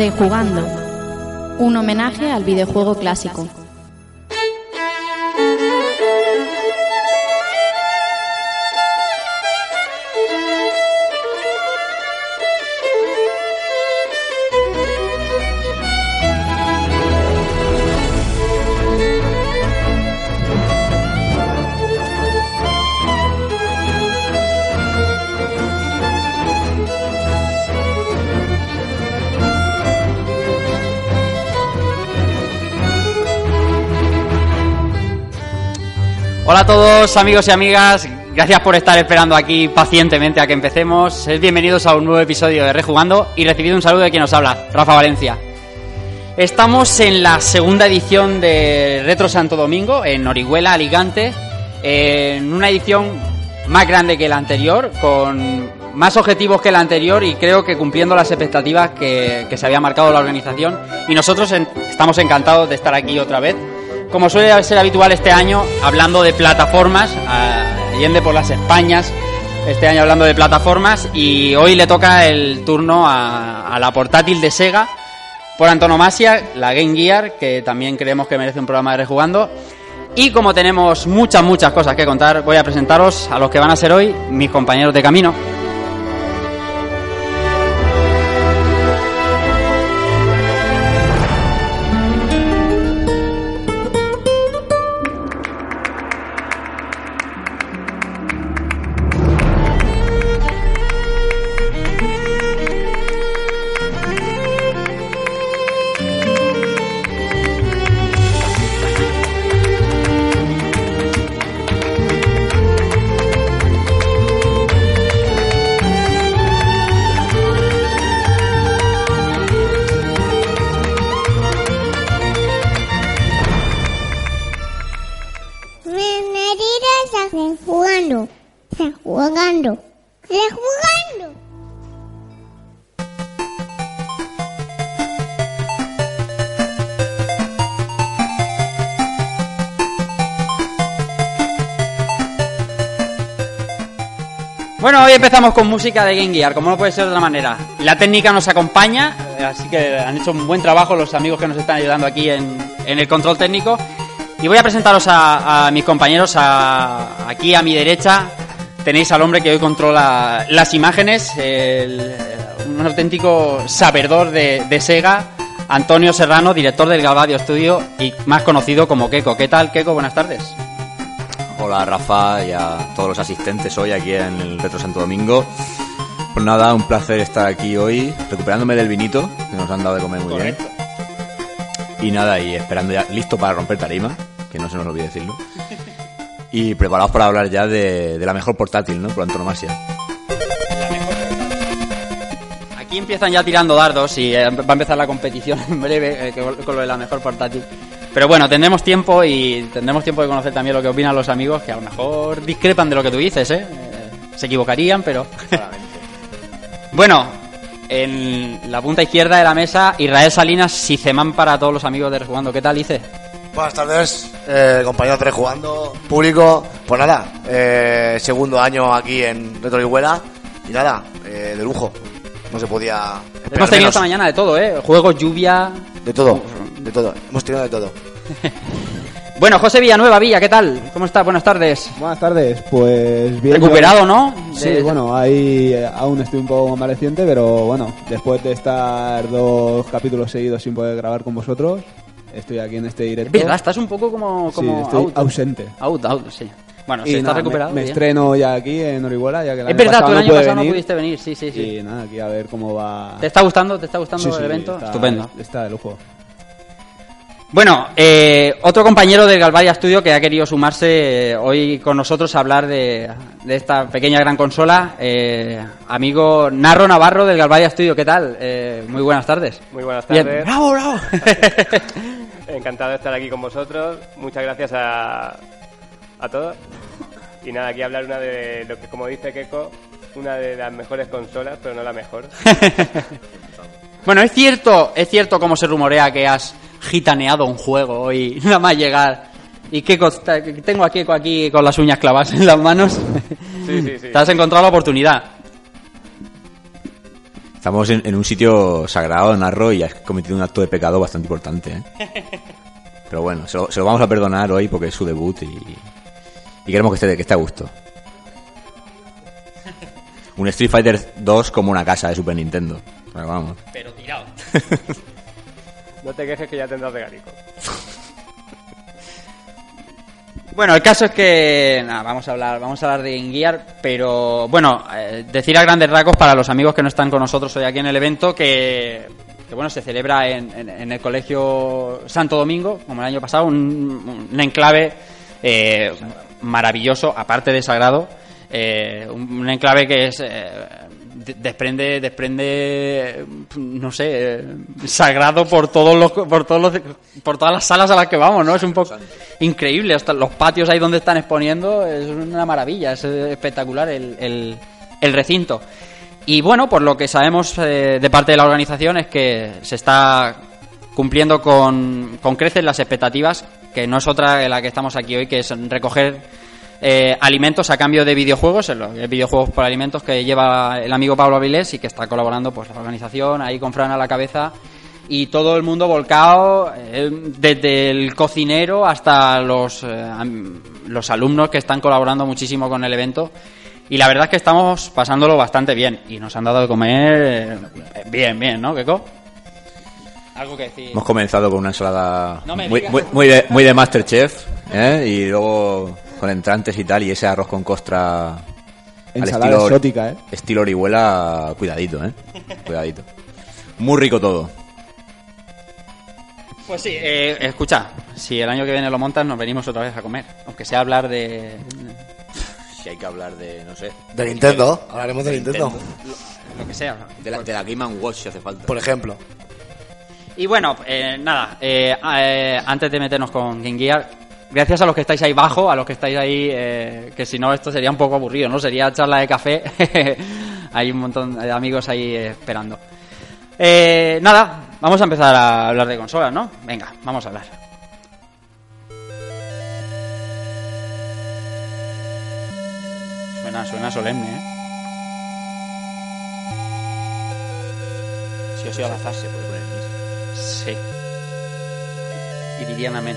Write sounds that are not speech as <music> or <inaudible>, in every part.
Rejugando. Un homenaje al videojuego clásico. Hola a todos amigos y amigas, gracias por estar esperando aquí pacientemente a que empecemos. Bienvenidos a un nuevo episodio de Rejugando y recibid un saludo de quien nos habla, Rafa Valencia. Estamos en la segunda edición de Retro Santo Domingo, en Orihuela, Alicante, en una edición más grande que la anterior, con más objetivos que la anterior y creo que cumpliendo las expectativas que, se había marcado la organización. Y nosotros estamos encantados de estar aquí otra vez como suele ser habitual este año, hablando de plataformas, a Allende por las Españas, este año hablando de plataformas, y hoy le toca el turno a, a la portátil de Sega, por antonomasia, la Game Gear, que también creemos que merece un programa de rejugando. Y como tenemos muchas, muchas cosas que contar, voy a presentaros a los que van a ser hoy mis compañeros de camino. Rejugando. Rejugando. Bueno, hoy empezamos con música de Game Gear, como no puede ser de otra manera. La técnica nos acompaña, así que han hecho un buen trabajo los amigos que nos están ayudando aquí en, en el control técnico. Y voy a presentaros a, a mis compañeros a- aquí a mi derecha. Tenéis al hombre que hoy controla las imágenes, el- un auténtico sabedor de, de Sega, Antonio Serrano, director del Galvadio Studio y más conocido como Keiko. ¿Qué tal, Keiko? Buenas tardes. Hola Rafa y a todos los asistentes hoy aquí en el Retro Santo Domingo. Pues nada, un placer estar aquí hoy, recuperándome del vinito que nos han dado de comer muy bien. Y nada, y esperando ya, listo para romper tarima, que no se nos olvide decirlo. Y preparados para hablar ya de, la mejor portátil, ¿no? Por antonomasia. Aquí empiezan ya tirando dardos y eh, va a empezar la competición <laughs> en breve eh, con lo de la mejor portátil. Pero bueno, tendremos tiempo y tendremos tiempo de conocer también lo que opinan los amigos, que a lo mejor discrepan de lo que tú dices, ¿eh? Eh, se equivocarían, pero... <laughs> bueno, en la punta izquierda de la mesa, Israel Salinas, Sicemán para todos los amigos de Rejugando. ¿Qué tal, dice? Buenas tardes, eh, compañeros de Rejugando, público. Pues nada, eh, segundo año aquí en Retro Orihuela y nada, eh, de lujo. No se podía Hemos tenido menos. esta mañana de todo, ¿eh? Juegos, lluvia... De todo, de todo. Hemos tenido de todo. <laughs> Bueno, José Villanueva, Villa, ¿qué tal? ¿Cómo estás? Buenas tardes. Buenas tardes, pues bien. Recuperado, ¿no? Sí, De- bueno, ahí eh, aún estoy un poco convaleciente, pero bueno, después de estar dos capítulos seguidos sin poder grabar con vosotros, estoy aquí en este Es directo. verdad, estás un poco como... Sí, como estoy out. ausente. Out, out, sí. Bueno, Y estás nada, recuperado. Me, me bien. estreno ya aquí en Orihuela, ya que el Es verdad, tú el no año pasado no pudiste venir, sí, sí, sí. Y nada, aquí a ver cómo va. ¿Te está gustando? ¿Te está gustando Sí, el sí, evento? está- Estupendo. Está de lujo. Bueno, eh, otro compañero del Galvaria Studio que ha querido sumarse eh, hoy con nosotros a hablar de, de esta pequeña gran consola, eh, amigo Narro Navarro del Galvaria Studio, ¿qué tal? Eh, muy buenas tardes. Muy buenas Bien. tardes. ¡Bravo, bravo! <laughs> Encantado de estar aquí con vosotros. Muchas gracias a, a todos. Y nada, aquí hablar una de lo que, como dice Keiko, una de las mejores consolas, pero no la mejor. <laughs> Bueno, es cierto, es cierto como se rumorea que has gitaneado un juego hoy, <laughs> nada más llegar. Y que tengo a Keiko aquí con las uñas clavadas en las manos. Sí, sí, sí. Te has encontrado la oportunidad. Estamos en, en un sitio sagrado, Narro, y has cometido un acto de pecado bastante importante. ¿eh? <laughs> Pero bueno, se lo, se lo vamos a perdonar hoy porque es su debut y, y queremos que esté, que esté a gusto. Un Street Fighter 2 como una casa de Super Nintendo. Pero vamos. Pero tirado. <laughs> No te quejes que ya tendrás regalico. <laughs> Bueno, el caso es que nada, vamos a hablar, vamos a hablar de Gear, pero bueno, eh, decir a grandes rasgos para los amigos que no están con nosotros hoy aquí en el evento que, que, bueno, se celebra en, en- el Colegio Santo Domingo, como el año pasado, un, enclave eh, maravilloso, aparte de sagrado, eh, un, enclave que es desprende desprende no sé sagrado por todos los por todos los por todas las salas a las que vamos no es un poco increíble. Hasta los patios ahí donde están exponiendo es una maravilla es eh, espectacular el, el, el recinto. Y bueno por lo que sabemos eh, de parte de la organización es que se está cumpliendo con, con creces las expectativas que no es otra de la que estamos aquí hoy que es recoger eh, alimentos a cambio de videojuegos, videojuegos por alimentos que lleva el amigo Pablo Avilés y que está colaborando pues la organización ahí con Fran a la cabeza y todo el mundo volcado eh, desde el cocinero hasta los eh, los alumnos que están colaborando muchísimo con el evento y la verdad es que estamos pasándolo bastante bien y nos han dado de comer eh, bien, bien, ¿no, Keko? Algo que decir. Hemos comenzado con una ensalada No muy, muy de, muy de Masterchef, ¿eh? y luego con entrantes y tal, y ese arroz con costra al Ensalada estilo, exótica, ¿eh? estilo Orihuela, cuidadito, ¿eh? Cuidadito. Muy rico todo. Pues sí, eh, escucha, si el año que viene lo montas, nos venimos otra vez a comer. Aunque sea hablar de. Si hay que hablar de, no sé, De Nintendo. Hablaremos de Nintendo. lo que sea. de la, de la Game Watch si hace falta. Por ejemplo. Y bueno, eh, nada, eh, eh, antes de meternos con Game Gear, gracias a los que estáis ahí bajo, a los que estáis ahí, eh, que si no esto sería un poco aburrido, ¿no? Sería charla de café. <laughs> Hay un montón de amigos ahí esperando. Eh, nada, vamos a empezar a hablar de consolas, ¿no? Venga, vamos a hablar. Suena, suena solemne, ¿eh? Sí o sí al azar. Se puede poner. Sí. Y dirían amén.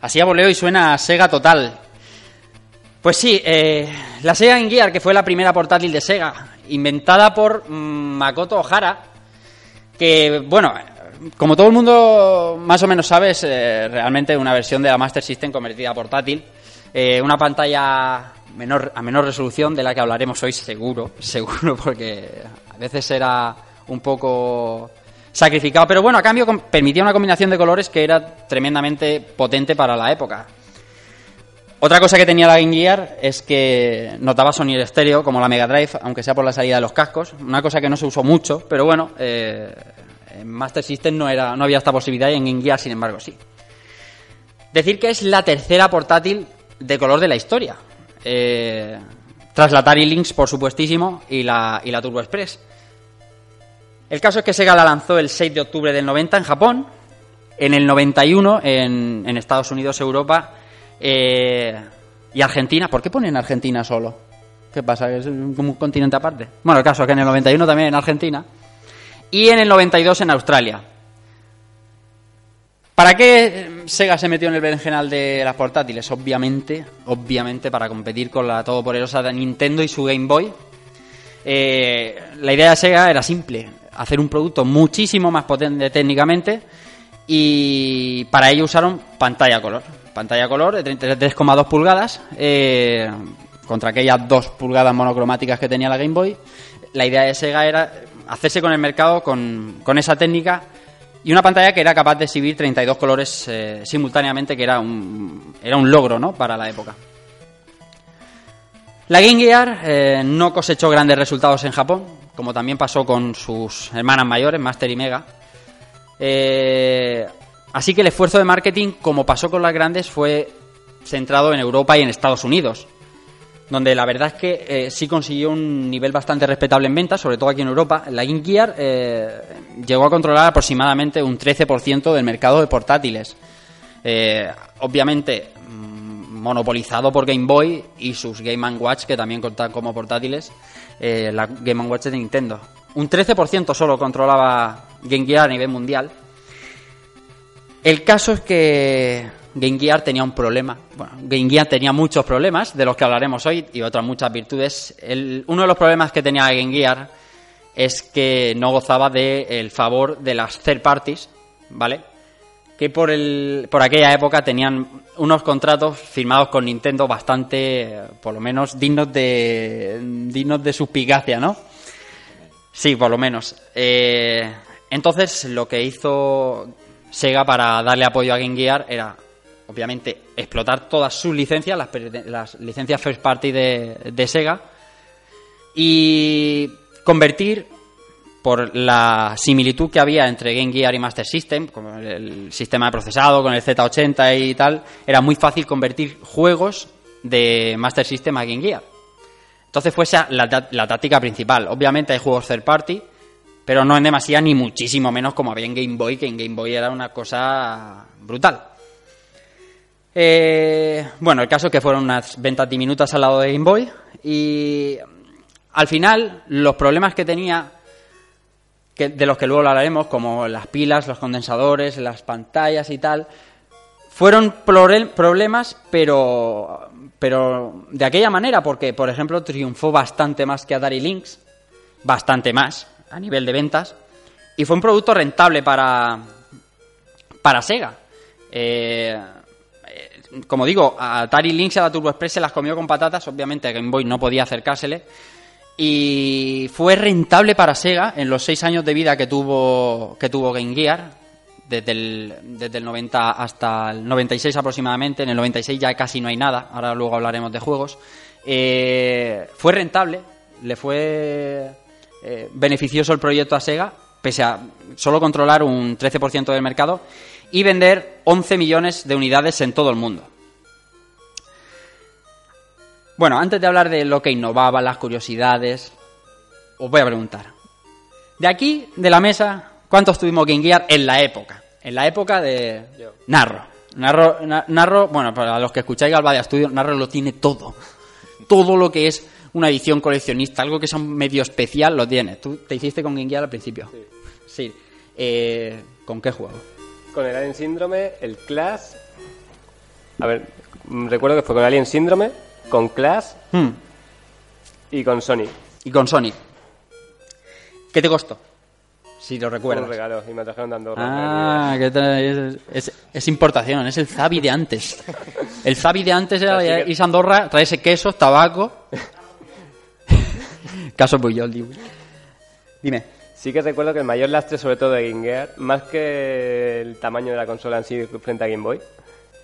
Así a voleo y suena a Sega total. Pues sí, eh, la Sega Game Gear, que fue la primera portátil de Sega, inventada por mm, Makoto Ohara, que, bueno, como todo el mundo más o menos sabe, es eh, realmente una versión de la Master System convertida a portátil. Eh, una pantalla menor, a menor resolución de la que hablaremos hoy seguro, <laughs> seguro, porque a veces era un poco sacrificado. Pero bueno, a cambio permitía una combinación de colores que era tremendamente potente para la época. Otra cosa que tenía la Game Gear es que notaba sonido estéreo como la Mega Drive, aunque sea por la salida de los cascos. Una cosa que no se usó mucho, pero bueno, eh, en Master System no, era, no había esta posibilidad y en Game Gear, sin embargo, sí. Decir que es la tercera portátil de color de la historia. Eh, tras la Atari Lynx, por supuestísimo, y la, y la Turbo Express. El caso es que Sega la lanzó el 6 de octubre del 90 en Japón, en el 91 en, en Estados Unidos, Europa eh, y Argentina. ¿Por qué ponen Argentina solo? ¿Qué pasa? ¿Es como un continente aparte? Bueno, el caso es que en el 91 también en Argentina y en el 92 en Australia. ¿Para qué Sega se metió en el berenjenal de las portátiles? Obviamente, obviamente para competir con la todopoderosa de Nintendo y su Game Boy. Eh, la idea de Sega era simple, hacer un producto muchísimo más potente técnicamente y para ello usaron pantalla color. Pantalla color de 33,2 pulgadas eh, contra aquellas 2 pulgadas monocromáticas que tenía la Game Boy. La idea de Sega era hacerse con el mercado con, esa técnica y una pantalla que era capaz de exhibir 32 colores eh, simultáneamente, que era un, era un logro ¿no? para la época. La Game Gear eh, no cosechó grandes resultados en Japón, como también pasó con sus hermanas mayores, Master y Mega. Eh, así que el esfuerzo de marketing, como pasó con las grandes, fue centrado en Europa y en Estados Unidos, donde la verdad es que eh, sí consiguió un nivel bastante respetable en ventas, sobre todo aquí en Europa. La Game Gear eh, llegó a controlar aproximadamente un 13% del mercado de portátiles. Obviamente mm, monopolizado por Game Boy y sus Game Watch que también contan como portátiles, eh, la Game Watch de Nintendo. Un 13% solo controlaba Game Gear a nivel mundial. El caso es que Game Gear tenía un problema. Bueno, Game Gear tenía muchos problemas, de los que hablaremos hoy, y otras muchas virtudes. Uno de los problemas que tenía Game Gear es que no gozaba del favor de las third parties, ¿vale? Que por, el, por aquella época tenían unos contratos firmados con Nintendo bastante, por lo menos, dignos de, dignos de suspicacia, ¿no? Sí, por lo menos. Eh, entonces, lo que hizo Sega para darle apoyo a Game Gear era, obviamente, explotar todas sus licencias, las, las licencias first party de, de Sega, y convertir, por la similitud que había entre Game Gear y Master System, como el, sistema de procesado con el Z80 y tal, era muy fácil convertir juegos de Master System a Game Gear. Entonces fue esa la táctica principal. Obviamente hay juegos third party, pero no en demasía ni muchísimo menos como había en Game Boy, que en Game Boy era una cosa brutal. Eh, bueno, el caso es que fueron unas ventas diminutas al lado de Game Boy y al final los problemas que tenía, de los que luego hablaremos, como las pilas, los condensadores, las pantallas y tal, fueron problemas, pero, pero de aquella manera, porque, por ejemplo, triunfó bastante más que Atari Lynx, bastante más a nivel de ventas, y fue un producto rentable para, para Sega. Eh, eh, como digo, Atari Lynx y a la Turbo Express se las comió con patatas, obviamente a Game Boy no podía acercársele, y fue rentable para Sega en los seis años de vida que tuvo, que tuvo Game Gear, desde el, desde el 90 hasta el 96 aproximadamente. En el 96 ya casi no hay nada, ahora luego hablaremos de juegos. Eh, fue rentable, le fue eh, beneficioso el proyecto a Sega, pese a solo controlar un 13% del mercado y vender 11 millones de unidades en todo el mundo. Bueno, antes de hablar de lo que innovaba, las curiosidades, os voy a preguntar. De aquí, de la mesa, ¿cuántos tuvimos Game Gear en la época? En la época de Yo. Narro. Narro, Na- Narro, bueno, para los que escucháis Galvadia Studio, Narro lo tiene todo. Todo lo que es una edición coleccionista, algo que es un medio especial, lo tiene. Tú te hiciste con Gear al principio. Sí. Eh, ¿Con qué juego? Con el Alien Síndrome, el Clash. A ver, mm, recuerdo que fue con Alien Síndrome, con Clash Hmm. y con Sonic. Y con Sonic. ¿Qué te costó? Si lo recuerdas. un regalo y me trajeron de Andorra. Ah, ¿qué tal? Es, es- es importación, es el Zabi de antes. El Zabi de antes era que- Is Andorra, trae ese queso, tabaco. <laughs> Caso Puyol, digo. Dime. Sí que recuerdo que el mayor lastre, sobre todo de Game Gear, más que el tamaño de la consola en sí frente a Game Boy,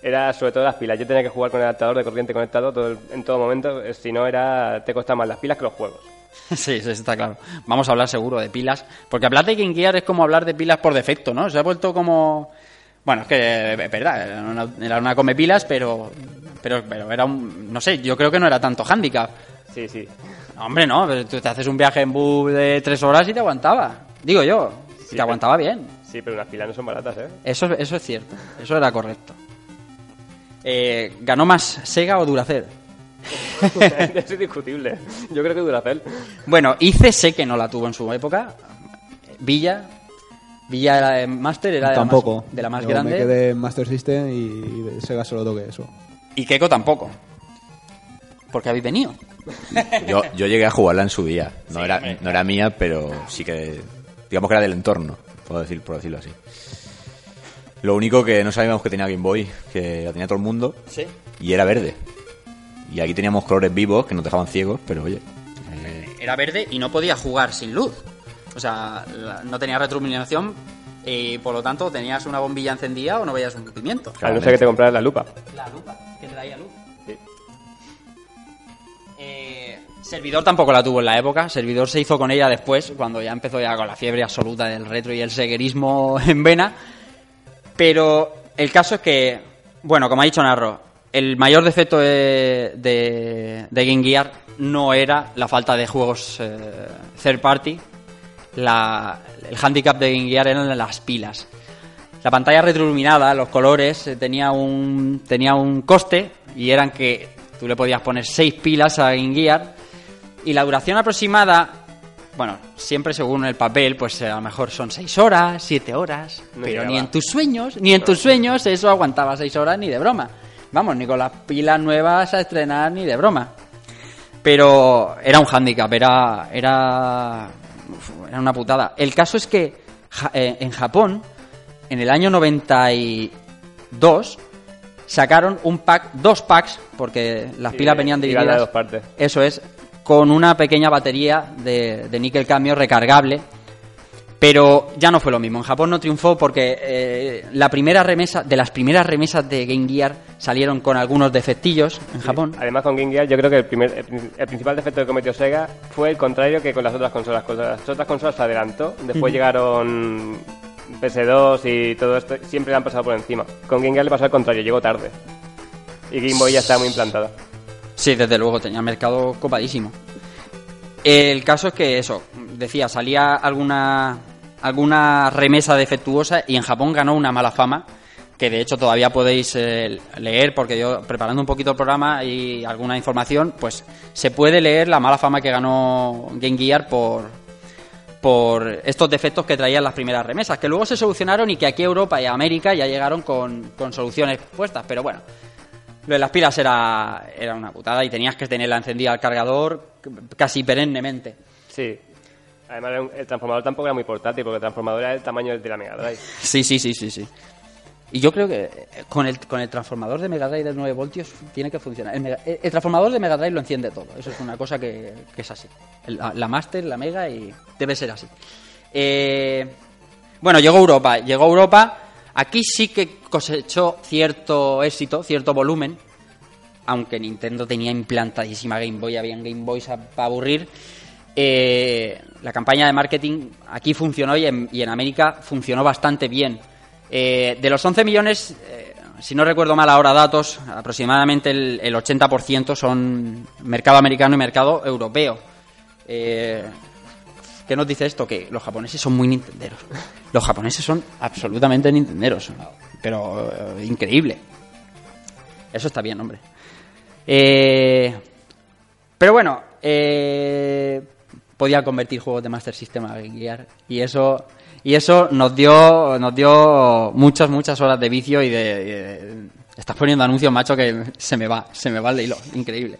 era sobre todo las pilas. Yo tenía que jugar con el adaptador de corriente conectado todo el- en todo momento, eh, si no era te costaban más las pilas que los juegos. <laughs> Sí, sí, está claro. Vamos a hablar seguro de pilas. Porque hablar de Game Gear es como hablar de pilas por defecto, ¿no? Se ha vuelto como... Bueno, es que es verdad, era una, era una come pilas, pero, pero, pero era un... No sé, yo creo que no era tanto handicap. Sí, sí. Hombre, no, pero tú te haces un viaje en bus de tres horas y te aguantaba. Digo yo, Sí, te aguantaba bien. Sí, pero las pilas no son baratas, ¿eh? Eso, eso es cierto, eso era correcto. Eh, ¿Ganó más Sega o Duracell? <laughs> Es discutible. Yo creo que Duracell. Bueno, IC sé que no la tuvo en su época. Villa, Villa era de Master, era de Tampoco. la más, de la más Yo grande. Me quedé en Master System y de Sega solo toqué eso. Y Keiko tampoco. Porque habéis venido. Yo, yo llegué a jugarla en su día. No, Sí, era, hombre, no era mía, pero sí que. Digamos que era del entorno, puedo decir, por decirlo así. Lo único que no sabíamos que tenía Game Boy, que la tenía todo el mundo, Sí. y era verde. Y aquí teníamos colores vivos que nos dejaban ciegos, pero oye. eh, Era verde y no podía jugar sin luz. O sea, la- no tenía retroiluminación y por lo tanto tenías una bombilla encendida o no veías un pimiento. A no ser que te compraras la lupa. La lupa, que traía luz. Sí. Eh, servidor tampoco la tuvo en la época. Servidor se hizo con ella después, cuando ya empezó ya con la fiebre absoluta del retro y el seguerismo en vena. Pero el caso es que, bueno, como ha dicho Narro, el mayor defecto de, de, Game Gear no era la falta de juegos eh, third party. El handicap de Game Gear eran las pilas. la pantalla retroiluminada, los colores, eh, tenía un, tenía un coste y eran que tú le podías poner seis pilas a Game Gear y la duración aproximada, bueno, siempre según el papel, pues a lo mejor son seis horas, siete horas, No pero ni en tus sueños, ni en tus sueños eso aguantaba seis horas ni de broma. Vamos, ni con las pilas nuevas a estrenar ni de broma. Pero era un hándicap, era, era, era una putada. El caso es que eh, en Japón, en el año 92, sacaron un pack, dos packs, porque las Sí, pilas venían de divididas. dos partes. Eso es, con una pequeña batería de, de níquel cambio recargable. Pero ya no fue lo mismo. En Japón no triunfó porque eh, la primera remesa, de las primeras remesas de Game Gear salieron con algunos defectillos en Japón. Además, con Game Gear, yo creo que el, primer, el, el principal defecto que cometió Sega fue el contrario que con las otras consolas. Con las otras consolas se adelantó, después llegaron PS2 y todo esto, siempre le han pasado por encima. Con Game Gear le pasó al contrario, llegó tarde. Y Game Boy ya estaba muy implantada. Sí, desde luego, tenía mercado copadísimo. El caso es que eso, decía, salía alguna, alguna remesa defectuosa y en Japón ganó una mala fama, que de hecho todavía podéis eh, leer, porque yo preparando un poquito el programa y alguna información, pues se puede leer la mala fama que ganó Game Gear por, por estos defectos que traían las primeras remesas, que luego se solucionaron y que aquí Europa y América ya llegaron con, con soluciones puestas, pero bueno, lo de las pilas era, era una putada y tenías que tenerla encendida al cargador casi perennemente. Sí. Además, el transformador tampoco era muy portátil, porque el transformador era del tamaño de la Mega Drive. Sí, sí, sí, sí, sí. Y yo creo que eh, con el, con el transformador de Mega Drive de 9 voltios tiene que funcionar. El, Mega- el- el transformador de Mega Drive lo enciende todo. Eso es una cosa que, que es así. La, la Master, la Mega y debe ser así. Eh, bueno, llegó Europa. Llegó Europa. Aquí sí que cosechó cierto éxito, cierto volumen. Aunque Nintendo tenía implantadísima Game Boy, habían Game Boys para aburrir. Eh, la campaña de marketing aquí funcionó y en, América funcionó bastante bien. Eh, de los 11 millones, eh, si no recuerdo mal ahora datos, aproximadamente el, el 80% son mercado americano y mercado europeo. ¿Qué nos dice esto? Que los japoneses son muy nintenderos. Los japoneses son absolutamente nintenderos. Pero eh, increíble. Eso está bien, hombre. Eh, pero bueno, eh, podía convertir juegos de Master System a Gear y eso y eso nos dio nos dio muchas muchas horas de vicio y de, estás poniendo anuncios macho que se me va se me va el hilo increíble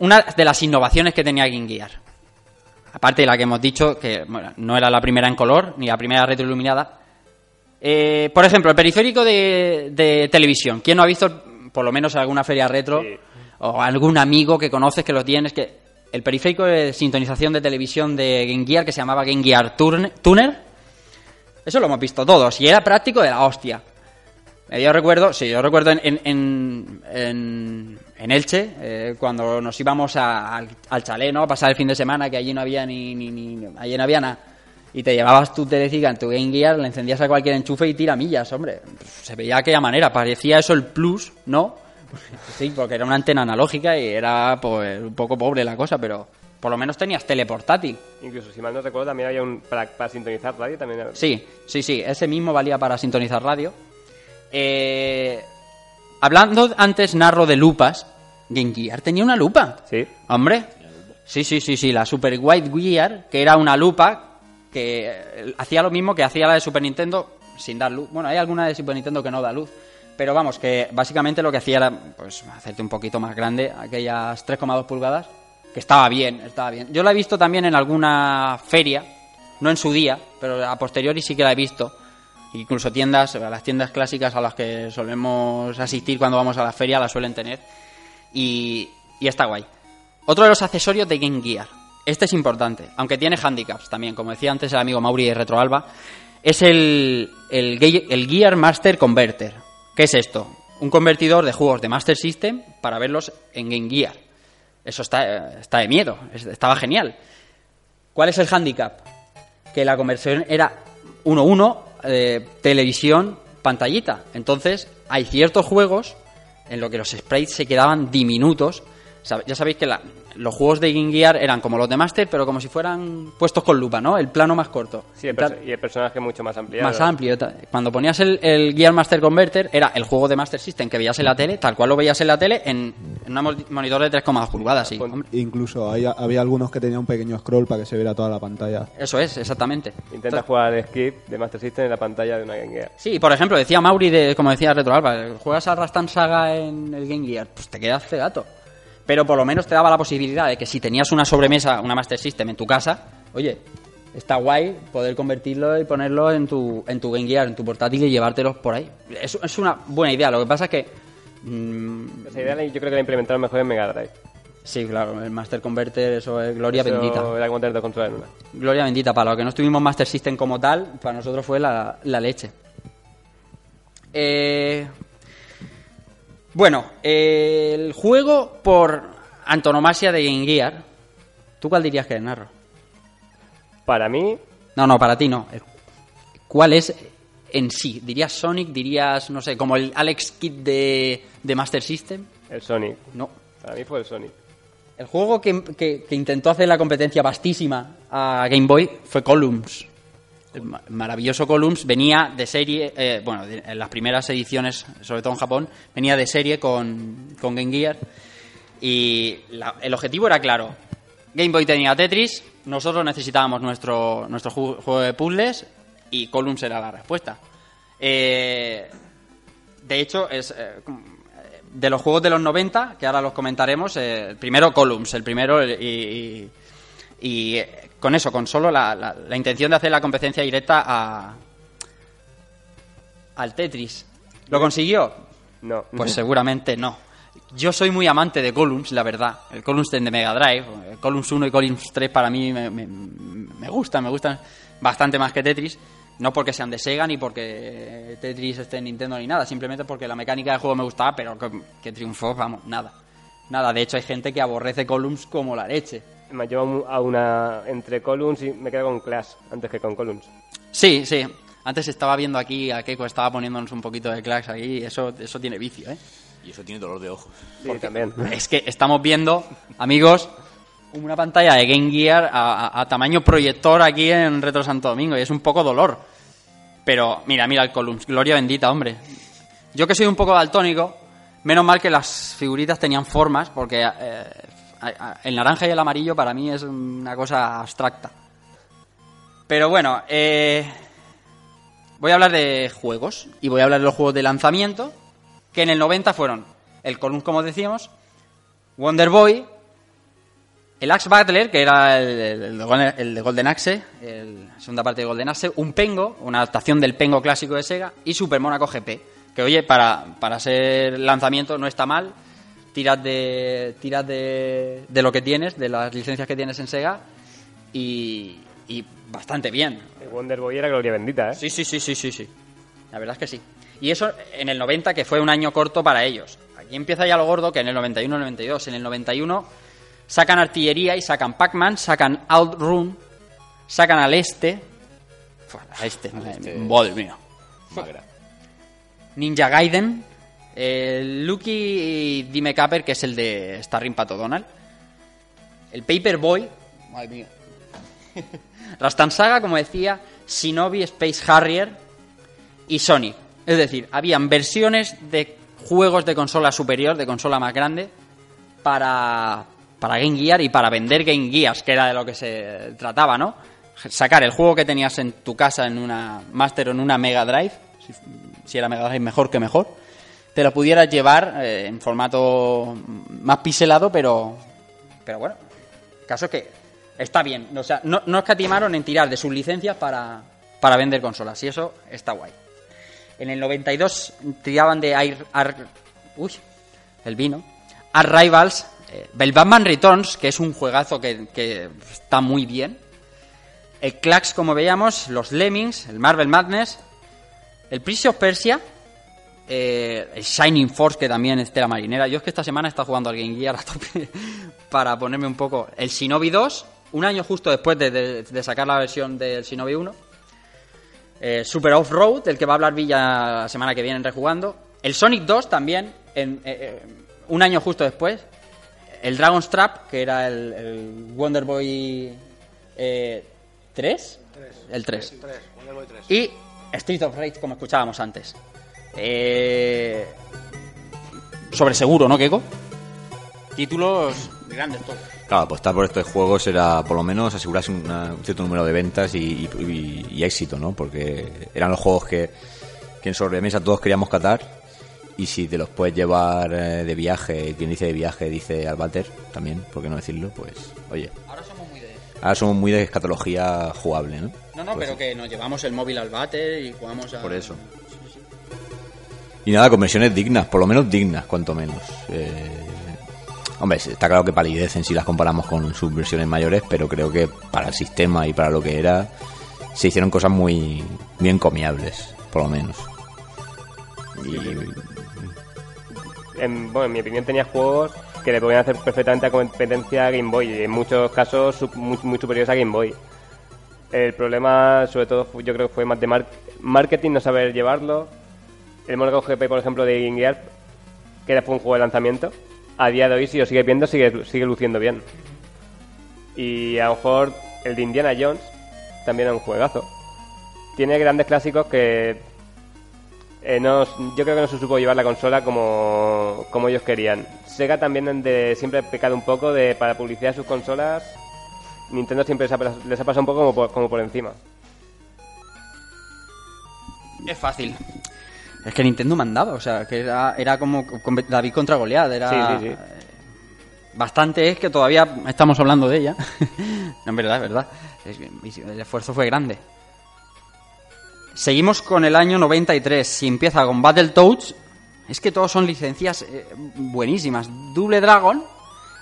una de las innovaciones que tenía Game Gear aparte de la que hemos dicho que bueno, no era la primera en color ni la primera retroiluminada eh, por ejemplo, el periférico de, de televisión. ¿Quién no ha visto, por lo menos, alguna feria retro Sí. o algún amigo que conoces que lo tienes? que El periférico de sintonización de televisión de Game Gear que se llamaba Game Gear Tuner. Eso lo hemos visto todos y era práctico de la hostia. Eh, Yo recuerdo, sí, yo recuerdo en, en, en, en- Elche, eh, cuando nos íbamos a- al, al chalet, ¿no? A pasar el fin de semana, que allí no había ni, ni, ni- allí no había nada. Y te llevabas tu Telecica en tu Game Gear, le encendías a cualquier enchufe y tira millas, hombre. Se veía de aquella manera, parecía eso el plus, ¿no? <laughs> Sí, porque era una antena analógica y era pues un poco pobre la cosa, pero por lo menos tenías teleportátil. Incluso, si mal no recuerdo, también había un. Para, para sintonizar radio también. era- Sí, sí, sí, ese mismo valía para sintonizar radio. Eh, hablando antes, narro de lupas. Game Gear tenía una lupa. Sí. Hombre. Sí, sí, sí, sí, la Super White Gear, que era una lupa que eh, hacía lo mismo que hacía la de Super Nintendo sin dar luz. Bueno, hay alguna de Super Nintendo que no da luz. Pero vamos, que básicamente lo que hacía era pues hacerte un poquito más grande, aquellas 3,2 pulgadas, que estaba bien, estaba bien. Yo la he visto también en alguna feria, no en su día, pero a posteriori sí que la he visto. Incluso tiendas, las tiendas clásicas a las que solemos asistir cuando vamos a la feria las suelen tener. Y, y está guay. Otro de los accesorios de Game Gear. Este es importante, aunque tiene handicaps también, como decía antes el amigo Mauri de Retroalba. Es el, el, el Gear Master Converter. ¿Qué es esto? Un convertidor de juegos de Master System para verlos en Game Gear. Eso está, está de miedo, es- estaba genial. ¿Cuál es el handicap? Que la conversión era 1-1, eh, televisión, pantallita. Entonces, hay ciertos juegos en los que los sprites se quedaban diminutos. Ya sabéis que la- los juegos de Game Gear eran como los de Master, pero como si fueran puestos con lupa, ¿no? El plano más corto. Sí, el y el personaje mucho más ampliado. más amplio. Cuando ponías el, el Gear Master Converter, era el juego de Master System que veías en la tele, tal cual lo veías en la tele, en, en un monitor de 3,2 pulgadas. Sí. Hombre, Incluso hay- había algunos que tenían un pequeño scroll para que se viera toda la pantalla. eso es, exactamente. Intenta Entonces- jugar al skip de Master System en la pantalla de una Game Gear. Sí, por ejemplo, decía Mauri, de, como decía Retro Alba, juegas a Rastan Saga en el Game Gear, pues te quedas cegato. Pero por lo menos te daba la posibilidad de que si tenías una sobremesa, una Master System en tu casa, oye, está guay poder convertirlo y ponerlo en tu, en tu Game Gear, en tu portátil y llevártelos por ahí. Es, es una buena idea, lo que pasa es que... mm, Esa idea yo creo que la implementaron mejor en Mega Drive. sí, claro, el Master Converter, eso es gloria Eso bendita. Era como tener dos en una. Gloria bendita, para los que no estuvimos Master System como tal, para nosotros fue la, la leche. Eh, bueno, eh, el juego por antonomasia de Game Gear, ¿tú cuál dirías que es, Narro? Para mí, No, no, para ti no. ¿Cuál es en sí? ¿Dirías Sonic? ¿Dirías, no sé, como el Alex Kidd de, de Master System? el Sonic. No. Para mí fue el Sonic. El juego que, que- que intentó hacer la competencia vastísima a Game Boy fue Columns. Ma- maravilloso Columns venía de serie, eh, bueno, en las primeras ediciones, sobre todo en Japón, venía de serie con, con Game Gear. Y el objetivo era claro. Game Boy tenía Tetris, nosotros necesitábamos nuestro, nuestro ju- juego de puzzles y Columns era la respuesta. Eh, de hecho, es eh, de los juegos de los 90, que ahora los comentaremos, eh, el primero Columns, el primero y, eh, con eso, con solo la, la- la intención de hacer la competencia directa a, al Tetris. ¿Lo consiguió? No. Pues seguramente no. Yo soy muy amante de Columns, la verdad. El Columns de Mega Drive, el Columns 1 y Columns 3 para mí me, me, me gustan, me gustan bastante más que Tetris. No porque sean de Sega ni porque Tetris esté en Nintendo ni nada, simplemente porque la mecánica de juego me gustaba, pero que, que triunfó, vamos, nada. Nada, de hecho hay gente que aborrece Columns como la leche. Me llevo a una entre Columns y me quedo con Clash antes que con Columns. Sí, sí. Antes estaba viendo aquí a Keiko, estaba poniéndonos un poquito de clacks aquí, y eso, eso tiene vicio, ¿eh? Y eso tiene dolor de ojos. Sí, también. <laughs> Es que estamos viendo, amigos, una pantalla de Game Gear a, a- a tamaño proyector aquí en Retro Santo Domingo y es un poco dolor. Pero mira, mira el Columns, gloria bendita, hombre. Yo que soy un poco daltónico, menos mal que las figuritas tenían formas, porque eh, el naranja y el amarillo para mí es una cosa abstracta. Pero bueno, eh, voy a hablar de juegos y voy a hablar de los juegos de lanzamiento que en el 90 fueron el Columns, como decíamos, Wonder Boy, el Axe Battler, que era el, de Golden- Axe, la segunda parte de Golden Axe, un Pengo, una adaptación del Pengo clásico de Sega, y Super Monaco GP, que oye, para, para ser lanzamiento no está mal, tiras de tiras de, de lo que tienes, de las licencias que tienes en Sega, y, y bastante bien. El Wonder Boy era gloria bendita, ¿eh? Sí, sí, sí, sí, sí, sí. La verdad es que sí. Y eso en el 90, que fue un año corto para ellos. Aquí empieza ya lo gordo, que en el 91-92. En el 91 sacan artillería y sacan Pac-Man, sacan Outrun, sacan al este. Fua, a este, este. madre mía. Magra. Ninja Gaiden, el Lucky Dime Capper, que es el de Starring Pato Donald. El Paperboy, madre mía. <laughs> Rastan Saga, como decía, Shinobi, Space Harrier y Sonic. Es decir, habían versiones de juegos de consola superior, de consola más grande, para, para Game Gear y para vender Game Gears, que era de lo que se trataba, ¿no? Sacar el juego que tenías en tu casa en una Master o en una Mega Drive, si, si era Mega Drive mejor que mejor, te lo pudieras llevar eh, en formato más pixelado, pero, pero bueno, caso es que está bien. O sea, no, no escatimaron en tirar de sus licencias para, para vender consolas, y eso está guay. En el 92 tiraban de Air, uy, el vino. Art Rivals, eh, el Batman Returns, que es un juegazo que, que está muy bien. El Clax, como veíamos, los Lemmings, el Marvel Madness, el Prince of Persia, eh, el Shining Force, que también es tela marinera. Yo es que esta semana estado jugando al Game Gear a tope <laughs> para ponerme un poco. El Shinobi 2, un año justo después de, de- de sacar la versión del Shinobi 1. Eh, Super Off-Road, del que va a hablar Villa la semana que viene en Rejugando. El Sonic 2 también, en, eh, eh, un año justo después. el Dragon's Trap, que era el, el Wonder Boy eh, 3. El 3. Y Street of Rage, como escuchábamos antes. Eh, sobre seguro, ¿no, Keiko? Títulos grandes todos. Claro, apostar por estos juegos era por lo menos asegurarse una- un cierto número de ventas y, y- y éxito, ¿no? Porque eran los juegos que, que en sobremesa todos queríamos catar y si te los puedes llevar eh, de viaje, quien dice de viaje dice al váter también, ¿por qué no decirlo? Pues, oye, Ahora somos muy de... ahora somos muy de escatología jugable, ¿no? No, no, Pues pero que nos llevamos el móvil al bate y jugamos a... Por eso. Y nada, con versiones dignas, por lo menos dignas, cuanto menos. Eh, hombre, está claro que palidecen si las comparamos con sus versiones mayores, pero creo que para el sistema y para lo que era, se hicieron cosas muy, muy encomiables, por lo menos. Y, En, bueno, en mi opinión tenía juegos que le podían hacer perfectamente a competencia a Game Boy y en muchos casos su- muy, muy superiores a Game Boy. El problema, sobre todo, yo creo que fue más de mar- marketing, no saber llevarlo. El Monaco GP, por ejemplo, de Game Gear, que era un juego de lanzamiento, a día de hoy, si lo sigue viendo, sigue, sigue luciendo bien. Y a lo mejor el de Indiana Jones también era un juegazo. Tiene grandes clásicos que eh, no, yo creo que no se supo llevar la consola como, como ellos querían. Sega también siempre ha pecado un poco de para publicidad sus consolas. Nintendo siempre les ha, pasado un poco como como por encima. Es fácil. Es que Nintendo mandaba, o sea, que era, era como David contra Goliat, era... Sí, sí, sí. Bastante es que todavía estamos hablando de ella. <laughs> no, en verdad, es verdad. Es que el esfuerzo fue grande. Seguimos con el año 93. Si empieza con Battletoads, es que todos son licencias eh, buenísimas. Double Dragon,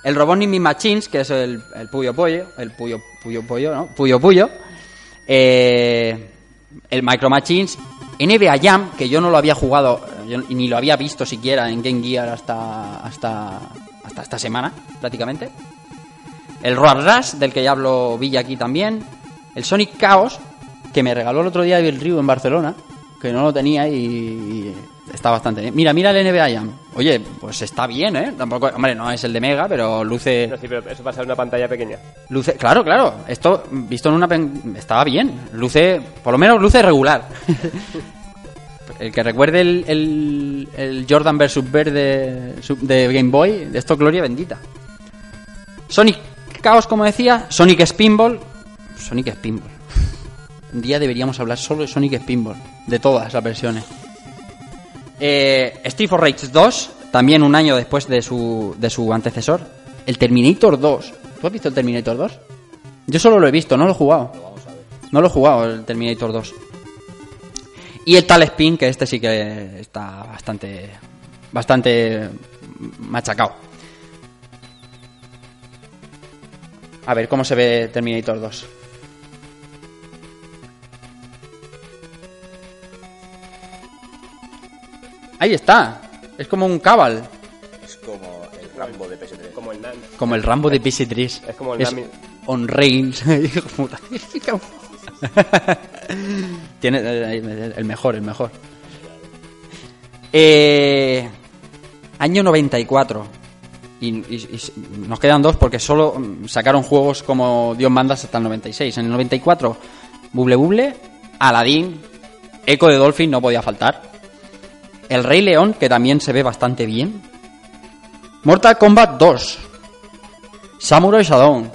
el Robot Ninja Machines, que es el, el Puyo Pollo, el Puyo Puyo Pollo, ¿no? Puyo Puyo. Eh, el Micro Machines, NBA Jam, que yo no lo había jugado, ni lo había visto siquiera en Game Gear hasta, hasta, hasta esta semana, prácticamente. El Roar Rush, del que ya hablo Villa aquí también. El Sonic Chaos, que me regaló el otro día el Río en Barcelona, que no lo tenía y está bastante bien. Mira, mira el NBA Jam. Oye, pues está bien, ¿eh? Tampoco, hombre, no es el de Mega, pero luce... No, sí, pero eso pasa en una pantalla pequeña. Luce, claro, claro. Esto visto en una pen- estaba bien. Luce, por lo menos luce regular. <laughs> el que recuerde el, el, el Jordan vs Verde de Game Boy, de esto gloria bendita. Sonic Chaos, como decía, Sonic Spinball, Sonic Spinball. <laughs> Un día deberíamos hablar solo de Sonic Spinball, de todas las versiones. Eh, Street for Rage 2, también un año después de su, de su antecesor. El Terminator 2. ¿Tú has visto el Terminator 2? Yo solo lo he visto, no lo he jugado. No lo he jugado, el Terminator 2. Y el Tal Spin, que este sí que está bastante. bastante machacado. A ver cómo se ve Terminator 2. Ahí está. Es como un cabal. es como el Rambo de PS3. Como el NAN. Como el Rambo de PS3. Es como el Nami. On Rails. <laughs> <laughs> Tiene eh, el mejor, el mejor. Eh, año 94. Y, y- y nos quedan dos porque solo mm, sacaron juegos como Dios mandas hasta el 96. En el 94, Buble Buble, Aladdin, Echo de Dolphin no podía faltar. El Rey León, que también se ve bastante bien. Mortal Kombat 2. Samurai Shodown.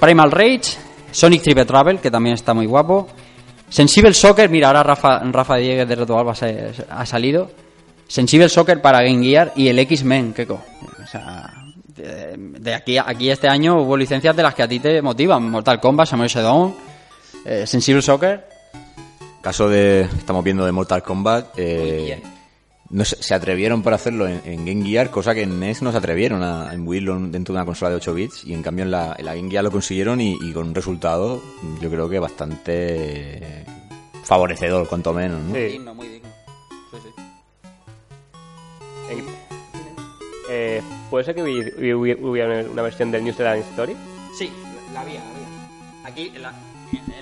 Primal Rage. Sonic Triple Travel, que también está muy guapo. Sensible Soccer, mira, ahora Rafa, Rafa Dieguez de Reto Alba ha salido. Sensible Soccer para Game Gear y el X-Men, Keiko. O sea, de, aquí, a- aquí este año hubo licencias de las que a ti te motivan. Mortal Kombat, Samurai Shodown, eh, Sensible Soccer. Caso de estamos viendo de Mortal Kombat, eh, no se, se atrevieron para hacerlo en, en Game Gear, cosa que en NES no se atrevieron a imbuirlo dentro de una consola de 8 bits y en cambio en la, en la Game Gear lo consiguieron y, y con un resultado yo creo que bastante favorecedor, cuanto menos. ¿no? Sí. muy digno. En- eh, ¿Puede ser que hubi- hubi- hubiera una versión del New Zealand Story? Sí, la había, la había. Aquí, la-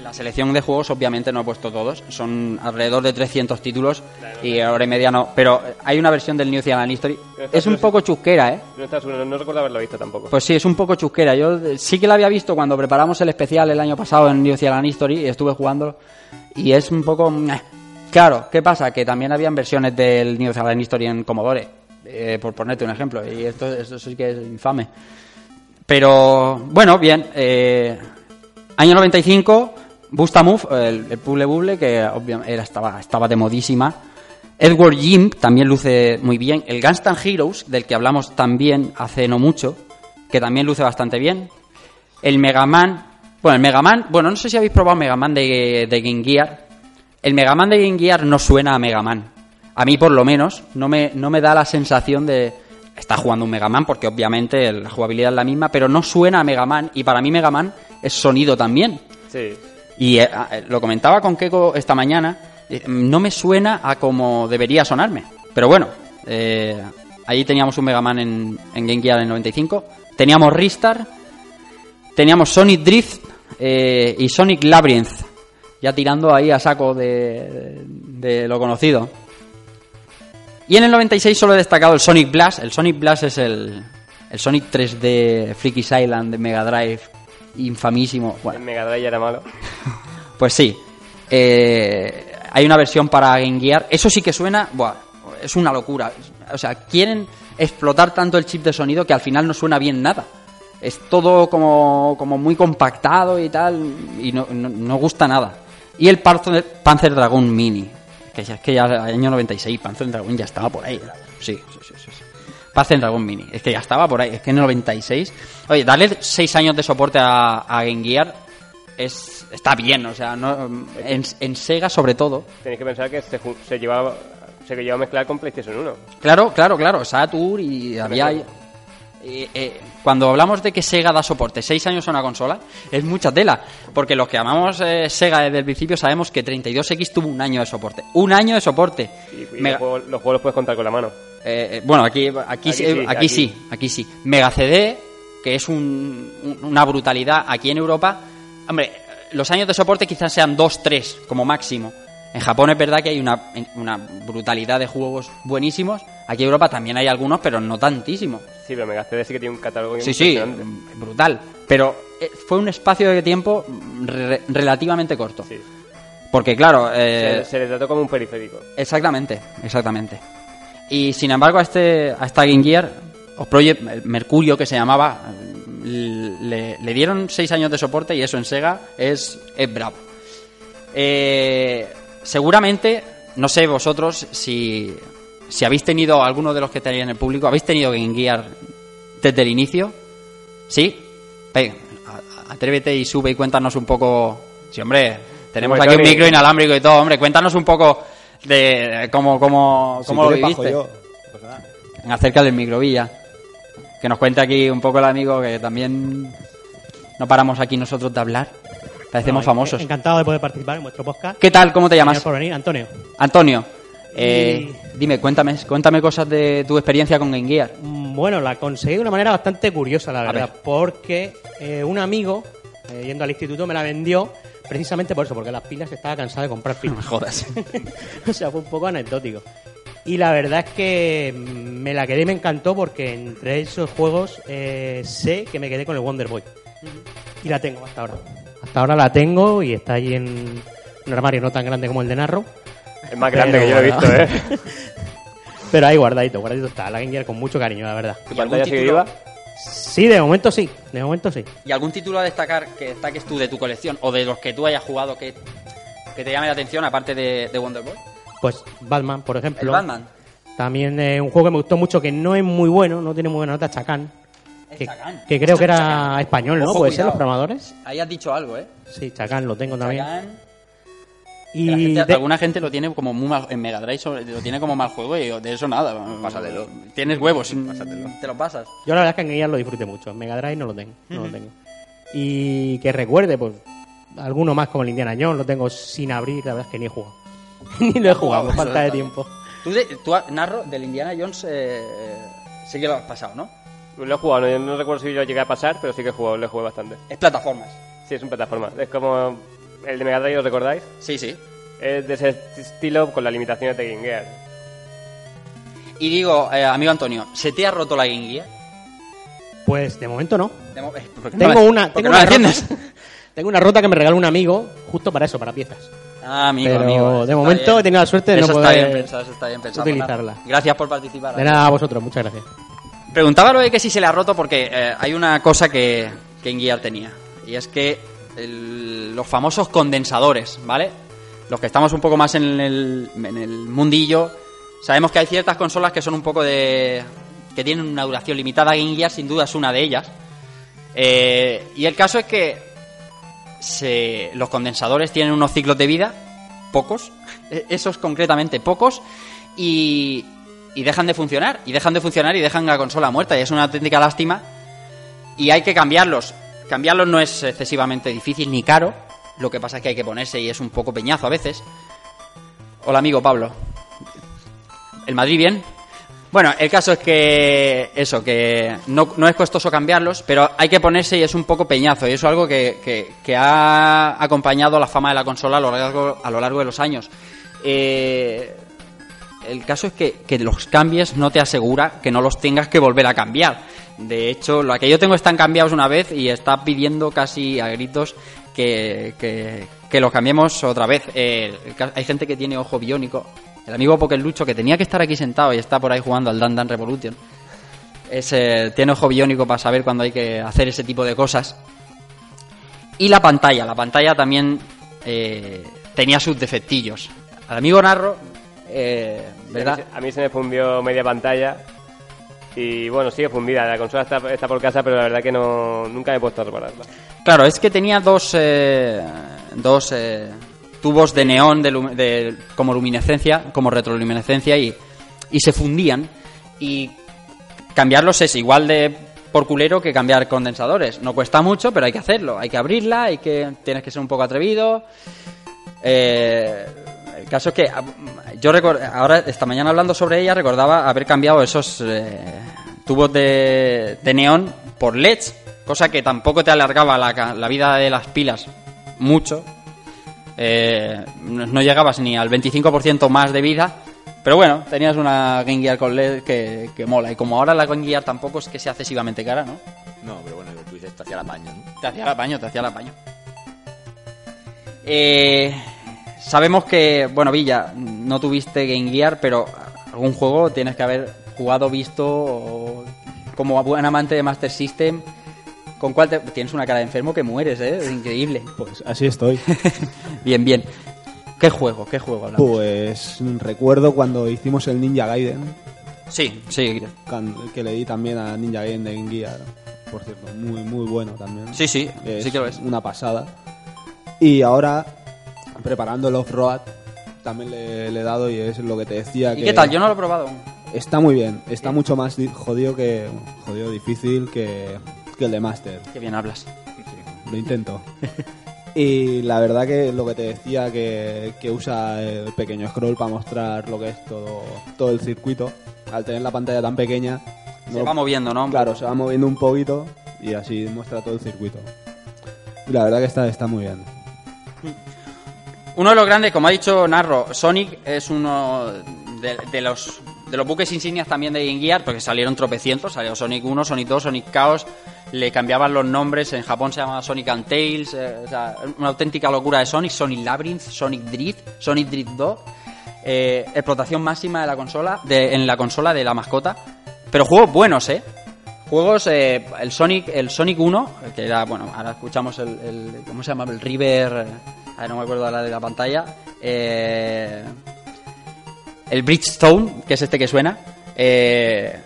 la selección de juegos obviamente no he puesto todos, son alrededor de 300 títulos y hora y media no, pero hay una versión del New Zealand History, es un poco chusquera, ¿eh? No, estás- no, no recuerdo haberlo visto tampoco. Pues sí, es un poco chusquera. Yo eh, sí que la había visto cuando preparamos el especial el año pasado en New Zealand History y estuve jugándolo. Y es un poco... Claro, ¿qué pasa? Que también habían versiones del New Zealand History en Commodore, eh, por ponerte un ejemplo. Y esto, esto sí que es infame. Pero, bueno, bien. eh, año 95, Busta Move, el, el Buble Buble, que obviamente era, estaba, estaba de modísima. Edward Jim también luce muy bien. El Gunstan Heroes, del que hablamos también hace no mucho, que también luce bastante bien. El Mega Man. Bueno, el Mega Man. Bueno, no sé si habéis probado Mega Man de, de Game Gear. El Mega Man de Game Gear no suena a Mega Man. A mí, por lo menos, no me, no me da la sensación de. Está jugando un Mega Man, porque obviamente la jugabilidad es la misma, pero no suena a Mega Man. Y para mí, Mega Man es sonido también. Sí. Y eh, eh, lo comentaba con Keiko esta mañana, eh, no me suena a como debería sonarme. Pero bueno, eh, ahí teníamos un Mega Man en, en Game Gear en 95. Teníamos Ristar, teníamos Sonic Drift y Sonic Labyrinth. Ya tirando ahí a saco de, de lo conocido. Y en el 96 solo he destacado el Sonic Blast. El Sonic Blast es el, el Sonic 3D Freaky's Island de Mega Drive, infamísimo. Bueno, En Mega Drive ya era malo. <laughs> pues sí. Eh, hay una versión para Game Gear. Eso sí que suena. Buah, es una locura. O sea, quieren explotar tanto el chip de sonido que al final no suena bien nada. Es todo como, como muy compactado y tal. Y no, no, no gusta nada. Y el Panzer Dragon Mini. Que ya, es que ya año 96, Panzer Dragon ya estaba por ahí. Sí, sí, sí. sí. Panzer Dragon Mini. Es que ya estaba por ahí. Es que en el 96. Oye, darle 6 años de soporte a, a Game Gear es, está bien, o sea, no, en, en Sega sobre todo. Tenéis que pensar que se, llevaba se llevaba a mezclar con PlayStation 1. Claro, claro, claro, Saturn y había... eh, eh, cuando hablamos de que Sega da soporte 6 años a una consola, es mucha tela, porque los que amamos eh, Sega desde el principio sabemos que 32X tuvo un año de soporte. Un año de soporte. Y, y Mega- los, juegos, los juegos los puedes contar con la mano. Eh, eh, bueno, aquí, aquí, Aquí sí, aquí, aquí. sí, aquí sí. Mega CD, que es un- un- una brutalidad aquí en Europa. Hombre, los años de soporte quizás sean dos, tres como máximo. En Japón es verdad que hay una, una brutalidad de juegos buenísimos. Aquí en Europa también hay algunos, pero no tantísimos. Sí, pero Mega CD sí que tiene un catálogo Sí, sí, brutal. Pero eh, fue un espacio de tiempo re- relativamente corto. Sí. Porque claro, eh, se, se le trató como un periférico. Exactamente, exactamente. Y sin embargo, a este a esta Game Gear, o Project Mercurio que se llamaba, le, le dieron seis años de soporte y eso en Sega es, es bravo. Eh, seguramente, no sé vosotros si, si habéis tenido, alguno de los que tenéis en el público, ¿habéis tenido Game Gear desde el inicio? ¿Sí? Venga, atrévete y sube y cuéntanos un poco. Sí, hombre, tenemos aquí un micro inalámbrico y todo, hombre, cuéntanos un poco de cómo, cómo, Si cómo lo viviste. yo. Nada. Acerca del microvilla. Que nos cuente aquí un poco el amigo que también no paramos aquí nosotros de hablar. Parecemos No, famosos. Encantado de poder participar en vuestro podcast. ¿Qué tal? ¿Cómo te llamas? Gracias por venir, Antonio. Antonio. Eh, dime, cuéntame, cuéntame cosas de tu experiencia con Game Gear. Mm, Bueno, la conseguí de una manera bastante curiosa, la verdad, ver. porque eh, un amigo, eh, yendo al instituto, me la vendió precisamente por eso, porque las pilas estaba cansado de comprar <laughs> No pilas. me jodas. <laughs> o sea, fue un poco anecdótico. Y la verdad es que me la quedé y me encantó porque entre esos juegos sé que me quedé con el Wonder Boy. Y la tengo hasta ahora. Hasta ahora la tengo y está ahí en un armario no tan grande como el de Narro. Es más grande Pero que yo lo he visto. ¿eh? <laughs> Pero ahí guardadito, guardadito está. La Game Gear con mucho cariño, la verdad. ¿Tu ¿Y algún pantalla sigue viva? Sí, de momento sí. De momento sí. ¿Y algún título a destacar que destaques tú de tu colección o de los que tú hayas jugado que, que te llame la atención aparte de, de Wonder Boy? Pues Batman, por El ejemplo. Batman. También eh, un juego que me gustó mucho que no es muy bueno, no tiene muy buena nota, Chacán. El Que, Chacán. que creo que era Chacán. español, ¿no? Ojo, ¿Puede ser los programadores? Ahí has dicho algo, ¿eh? Sí, Chacán lo tengo también. Y La gente- de- alguna gente lo tiene como muy mal en Mega Drive lo tiene como mal juego y de eso nada Pásatelo. tienes huevos Pásatelo. te lo pasas yo la verdad es que en Gear lo disfruté mucho. En Mega Drive no lo tengo. No lo tengo. Y que recuerde, pues, alguno más como el Indiana Jones, lo tengo sin abrir, la verdad es que ni he jugado. <laughs> ni lo he jugado, por falta de tiempo. tú, de- tú narro del Indiana Jones eh, sí que lo has pasado ¿no? Lo he jugado, no, no recuerdo si lo llegué a pasar, pero sí que he jugado, lo he jugado bastante. es plataformas Sí, es un plataforma. Es como el de Mega Drive, ¿os recordáis? Sí, sí. Es de ese estilo con las limitaciones de Game Gear. Y digo, eh, amigo Antonio, ¿se te ha roto la Game Gear? Pues de momento no. De mo- eh, ¿por qué Tengo no la- una, tengo no una rota, <laughs> tengo una rota que me regaló un amigo justo para eso, para piezas. Ah, amigo, Pero amigo. de está momento bien. he tenido la suerte de eso no está poder bien pensado, eso está bien pensado. utilizarla. Nada. Gracias por participar. De nada a vosotros, muchas gracias. Preguntaba lo de que si se le ha roto porque eh, hay una cosa que, que Gear tenía. Y es que los famosos condensadores, ¿vale? Los que estamos un poco más en el, en el mundillo, sabemos que hay ciertas consolas que son un poco de... que tienen una duración limitada. Game Gear sin duda es una de ellas. Eh, y el caso es que los condensadores tienen unos ciclos de vida, pocos, eh, esos concretamente pocos, y, y dejan de funcionar, y dejan de funcionar y dejan la consola muerta, y es una auténtica lástima, y hay que cambiarlos. Cambiarlos no es excesivamente difícil ni caro, lo que pasa es que hay que ponerse y es un poco peñazo a veces. Hola amigo Pablo. ¿El Madrid bien? Bueno, el caso es que eso, que no, no es costoso cambiarlos, pero hay que ponerse y es un poco peñazo. Y eso es algo que, que- ha acompañado la fama de la consola a lo largo, a lo largo de los años. Eh, el caso es que, que los cambies no te asegura que no los tengas que volver a cambiar. De hecho, lo que yo tengo están cambiados una vez y está pidiendo casi a gritos que, que, que los cambiemos otra vez. Eh, hay gente que tiene ojo biónico. El amigo Lucho que tenía que estar aquí sentado y está por ahí jugando al Dan Dan Revolution, es, eh, tiene ojo biónico para saber cuándo hay que hacer ese tipo de cosas. Y la pantalla, la pantalla también eh, tenía sus defectillos. Al amigo Narro, eh, ¿verdad? A mí, se- a mí se me fundió media pantalla. Y bueno, sigue fundida. La consola está, está por casa, pero la verdad que no nunca he puesto a repararla. Claro, es que tenía dos, eh, dos eh, tubos de neón de, de- como luminescencia, como retroluminescencia y, y se fundían. Y cambiarlos es igual de por culero que cambiar condensadores. No cuesta mucho, pero hay que hacerlo. Hay que abrirla, hay que tienes que ser un poco atrevido. Eh, caso es que ah, yo recor- ahora esta mañana hablando sobre ella recordaba haber cambiado esos eh, tubos de, de neón por LEDs, cosa que tampoco te alargaba la, vida de las pilas mucho. Eh, no llegabas ni al 25% más de vida. Pero bueno, tenías una Game Gear con LED que, que mola. Y como ahora la Game Gear tampoco es que sea excesivamente cara, ¿no? No, pero bueno, tú dices, te hacía la paña, ¿no? Te hacía el apaño, te hacía el apaño. Eh, sabemos que, bueno, Villa, no tuviste Game Gear, pero algún juego tienes que haber jugado, visto, o como buen amante de Master System. ¿Con cuál te... Tienes una cara de enfermo que mueres, ¿eh? Es increíble. Pues así estoy. <laughs> Bien, bien. ¿Qué juego? ¿Qué juego hablamos? Pues recuerdo cuando hicimos el Ninja Gaiden, Sí, sí. que le di también a Ninja Gaiden de Game Gear. Por cierto, muy, muy bueno también. Sí, sí, sí que lo es. Una pasada. Y ahora, preparando el Off-Road, también le, le he dado y es lo que te decía. ¿Y que qué tal? Yo no lo he probado. Está muy bien, está mucho más di- jodido que jodido difícil que, que el de Master. Qué bien hablas. Lo intento. <laughs> y la verdad que lo que te decía que, que usa el pequeño scroll para mostrar lo que es todo, todo el circuito. Al tener la pantalla tan pequeña, Se no- va moviendo, ¿no? claro, se va moviendo un poquito y así muestra todo el circuito. Y la verdad que está, está muy bien. Uno de los grandes, como ha dicho Narro, Sonic es uno de, los de los buques insignias también de Game Gear, porque salieron tropecientos, salió Sonic 1, Sonic 2, Sonic Chaos, le cambiaban los nombres, en Japón se llamaba Sonic and Tails, eh, o sea, una auténtica locura de Sonic, Sonic Labyrinth, Sonic Drift, Sonic Drift 2, eh, explotación máxima de la consola, de, en la consola de la mascota, pero juegos buenos, ¿eh? Juegos, eh, el Sonic el Sonic 1, que era, bueno, ahora escuchamos el, el- ¿cómo se llama? El River, eh, a ver, no me acuerdo ahora de la pantalla, eh, el Bridgestone, que es este que suena, eh,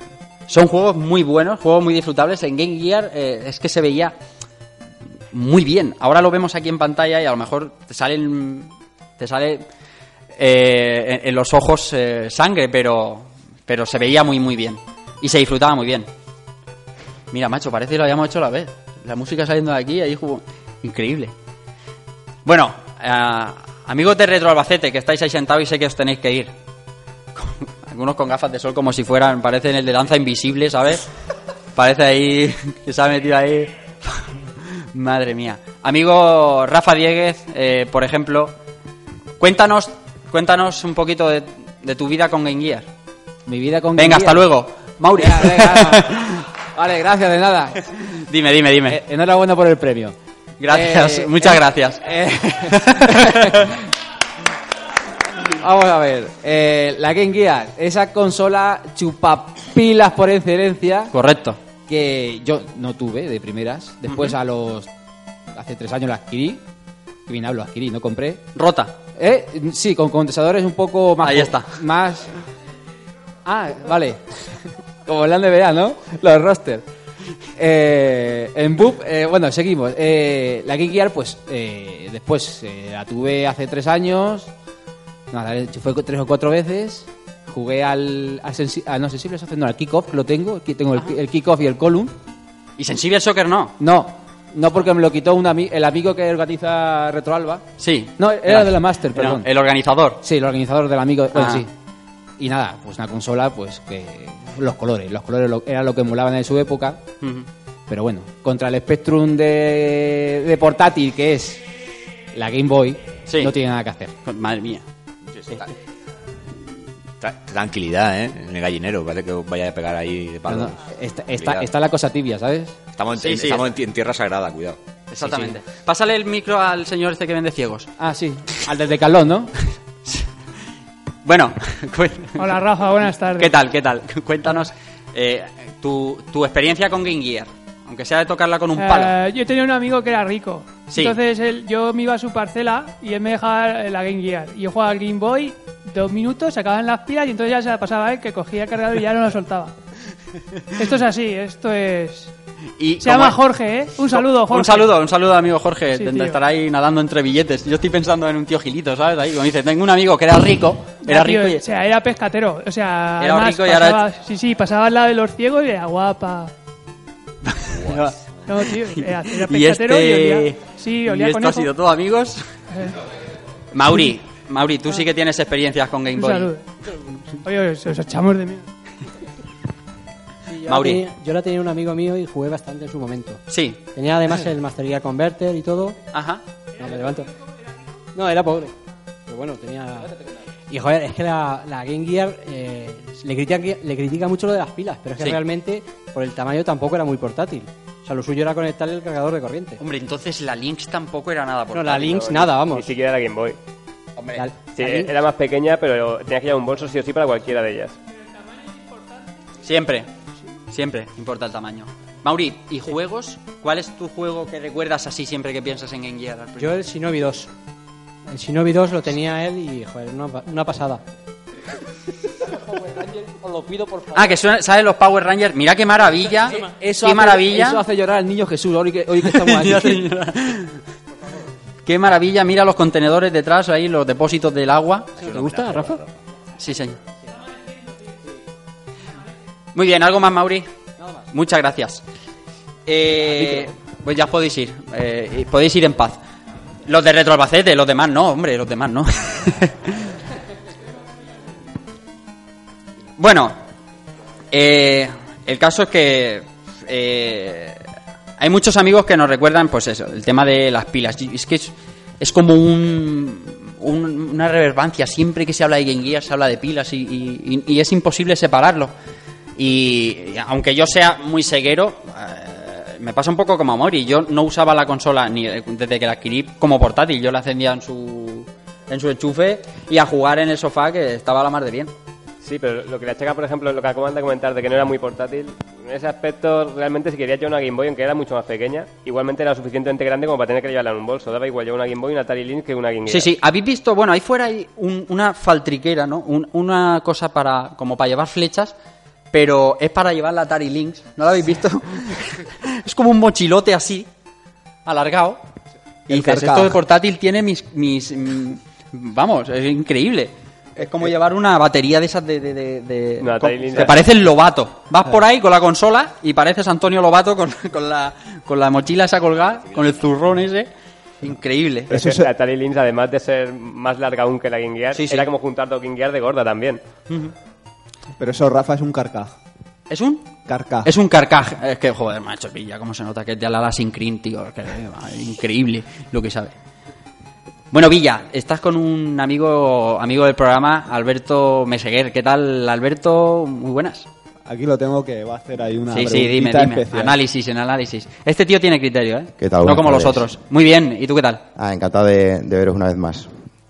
son juegos muy buenos, juegos muy disfrutables, en Game Gear eh, es que se veía muy bien, ahora lo vemos aquí en pantalla y a lo mejor te salen, te sale eh, en, los ojos sangre, pero, pero se veía muy muy bien y se disfrutaba muy bien. Mira, macho, parece que lo habíamos hecho a la vez. La música saliendo de aquí, ahí jugó. Increíble. Bueno, eh, amigos de Retro Albacete, que estáis ahí sentados y sé que os tenéis que ir. Algunos con gafas de sol como si fueran, parecen el de danza invisible, ¿sabes? Parece ahí <laughs> que se ha metido ahí. <laughs> Madre mía. Amigo Rafa Dieguez, eh, por ejemplo, cuéntanos, cuéntanos un poquito de, de tu vida con Game Gear. Mi vida con Venga, Game hasta Gear. luego. Mauri. Venga, venga. <laughs> vale, gracias, de nada. dime, dime, dime. Eh, enhorabuena por el premio. Gracias, eh, muchas eh, gracias. eh, <laughs> Vamos a ver. eh, la Game Gear, esa consola chupapilas por excelencia Correcto. que yo no tuve de primeras. Después a los... Hace tres años la adquirí. Que bien hablo, adquirí, no compré. Rota. ¿Eh? Sí, con condensadores un poco más... Ahí está. Más... Ah, vale. <laughs> Como en la NBA, ¿no? Los roster. Eh, en BUP, eh, bueno, seguimos. Eh, la Game Gear, pues, eh, después eh, la tuve hace tres años. Nada, fue tres o cuatro veces. Jugué al, al, sensi- ah, no, sensible no, al kickoff, lo tengo. Tengo el, el kickoff y el column. ¿Y Sensible Soccer no? No, no porque me lo quitó un ami- el amigo que organiza Retroalba. Sí. No, era de la Master, perdón. El organizador. Sí, el organizador del amigo. Bueno, Ah. sí. Y nada, pues una consola, pues que. Los colores. Los colores lo- era lo que molaban en su época. Pero bueno, contra el Spectrum de, de portátil, que es la Game Boy, Sí. no tiene nada que hacer. Madre mía. Tra- Tranquilidad, ¿eh? En el gallinero, parece que os vaya a pegar ahí de No, palos. no, está, está, la cosa tibia, ¿sabes? Estamos, en, Sí, sí. estamos en, en tierra sagrada, cuidado. Exactamente. Pásale el micro al señor este que vende ciegos. Ah, sí. Al desde Calón, ¿no? <laughs> Bueno, <laughs> Hola Rafa, buenas tardes. ¿qué tal? ¿Qué tal? Cuéntanos eh, tu, tu experiencia con Game Gear. Aunque sea de tocarla con un palo. Eh, yo tenía un amigo que era rico. Sí. Entonces él, yo me iba a su parcela y él me dejaba la Game Gear. Y yo jugaba al Game Boy, dos minutos, se acababan las pilas y entonces ya se la pasaba a él que cogía el cargador y ya no lo soltaba. <laughs> Esto es así, esto es... Y Se llama Jorge, ¿eh? Un saludo, Jorge. Un saludo, un saludo amigo Jorge. Sí, estará ahí nadando entre billetes. Yo estoy pensando en un tío Gilito, ¿sabes? Ahí, como dice, tengo un amigo que era rico. Era tío, rico y... O sea, era pescatero. O sea, Era además rico y ahora- Sí, sí, pasaba al lado de los ciegos y era guapa. No, tío, <laughs> era, era y pescatero y, este... olía... Sí, y olía esto ha sido todo, amigos. Mauri, <laughs> Mauri, tú sí que tienes experiencias con Game Un Boy. saludo. Oye, os, os echamos de mí. Yo, Mauri. La tenía, yo la tenía un amigo mío y jugué bastante en su momento. Sí. Tenía además el Master Gear Converter y todo. Ajá. No, me levanto. No, era pobre. Pero bueno, tenía... Y joder, es que la, la Game Gear eh, le, critica, le critica mucho lo de las pilas, pero es que Sí. realmente por el tamaño tampoco era muy portátil. O sea, lo suyo era conectarle el cargador de corriente. Hombre, entonces la Lynx tampoco era nada por No, la Lynx nada, Ni vamos. siquiera la Game Boy. Hombre, La- Sí, la Lynx- era más pequeña, pero tenías que llevar un bolso sí o sí para cualquiera de ellas. Siempre, siempre importa el tamaño. Mauri, ¿y juegos? ¿Cuál es tu juego que recuerdas así siempre que piensas en Game Gear? Yo el Shinobi 2. El Shinobi 2 lo tenía él y, joder, una, una pasada. Os lo pido por favor. Ah, que suena- ¿sabes los Power Rangers? Mira qué maravilla. Eso qué hace- maravilla. Eso hace llorar al niño Jesús, hoy que, hoy que estamos <laughs> aquí. Qué maravilla, mira los contenedores detrás, ahí los depósitos del agua. ¿Te gusta, Rafa? Sí, señor. Muy bien, ¿algo más, Mauri? Muchas gracias. Eh, pues ya podéis ir. eh, podéis ir en paz. Los de Retro Albacete, los demás no, hombre, los demás no. <laughs> bueno, eh, el caso es que eh, hay muchos amigos que nos recuerdan, pues eso, el tema de las pilas. Es que es, es como un, un- una reverbancia. Siempre que se habla de Game Gear se habla de pilas y, y- y es imposible separarlo. Y, aunque yo sea muy ceguero, eh, me pasa un poco como a Mori. Yo no usaba la consola ni desde que la adquirí como portátil. Yo la encendía en su, en su enchufe y a jugar en el sofá que estaba a la mar de bien. Sí, pero lo que le achaca, por ejemplo, lo que acaban de comentar de que no era muy portátil, en ese aspecto, realmente, si quería yo una Game Boy, aunque era mucho más pequeña, igualmente era suficientemente grande como para tener que llevarla en un bolso. Daba igual llevar una Game Boy una Atari Lynx que una Game Gear. Sí, sí, habéis visto, bueno, ahí fuera hay un- una faltriquera, ¿no? Un- una cosa para, como para llevar flechas, pero es para llevar la Atari Lynx, ¿no la habéis visto? <laughs> es como un mochilote así, alargado. Y El dices, carcaj. esto de portátil tiene mis, mis, mm, vamos, es increíble. Es como llevar una batería de esas de... de, de- de- Una Atari Lynx. te parece el Lobato. Vas por ahí con la consola y pareces Antonio Lobato con, <laughs> con la, con la mochila esa colgada, con el zurrón ese. Increíble. Es Eso que se- la Atari Lynx, además de ser más larga aún que la Game Gear, Sí, sí. era como juntar dos Game Gear de gorda también. Pero eso, Rafa, es un carcaj. ¿Es un? Carcaj. Es un carcaj. Es que, joder, macho, pilla, cómo se nota que es de Alala sin Cream, tío. Que, increíble lo que sabe. Bueno, Villa, estás con un amigo amigo del programa, Alberto Meseguer. ¿Qué tal, Alberto? Muy buenas. Aquí lo tengo que va a hacer ahí una sí, sí, dime, dime. especial. Análisis, en análisis. Este tío tiene criterio, ¿eh? ¿Qué tal? No como los otros. Muy bien, ¿y tú qué tal? Ah, encantado de, de veros una vez más.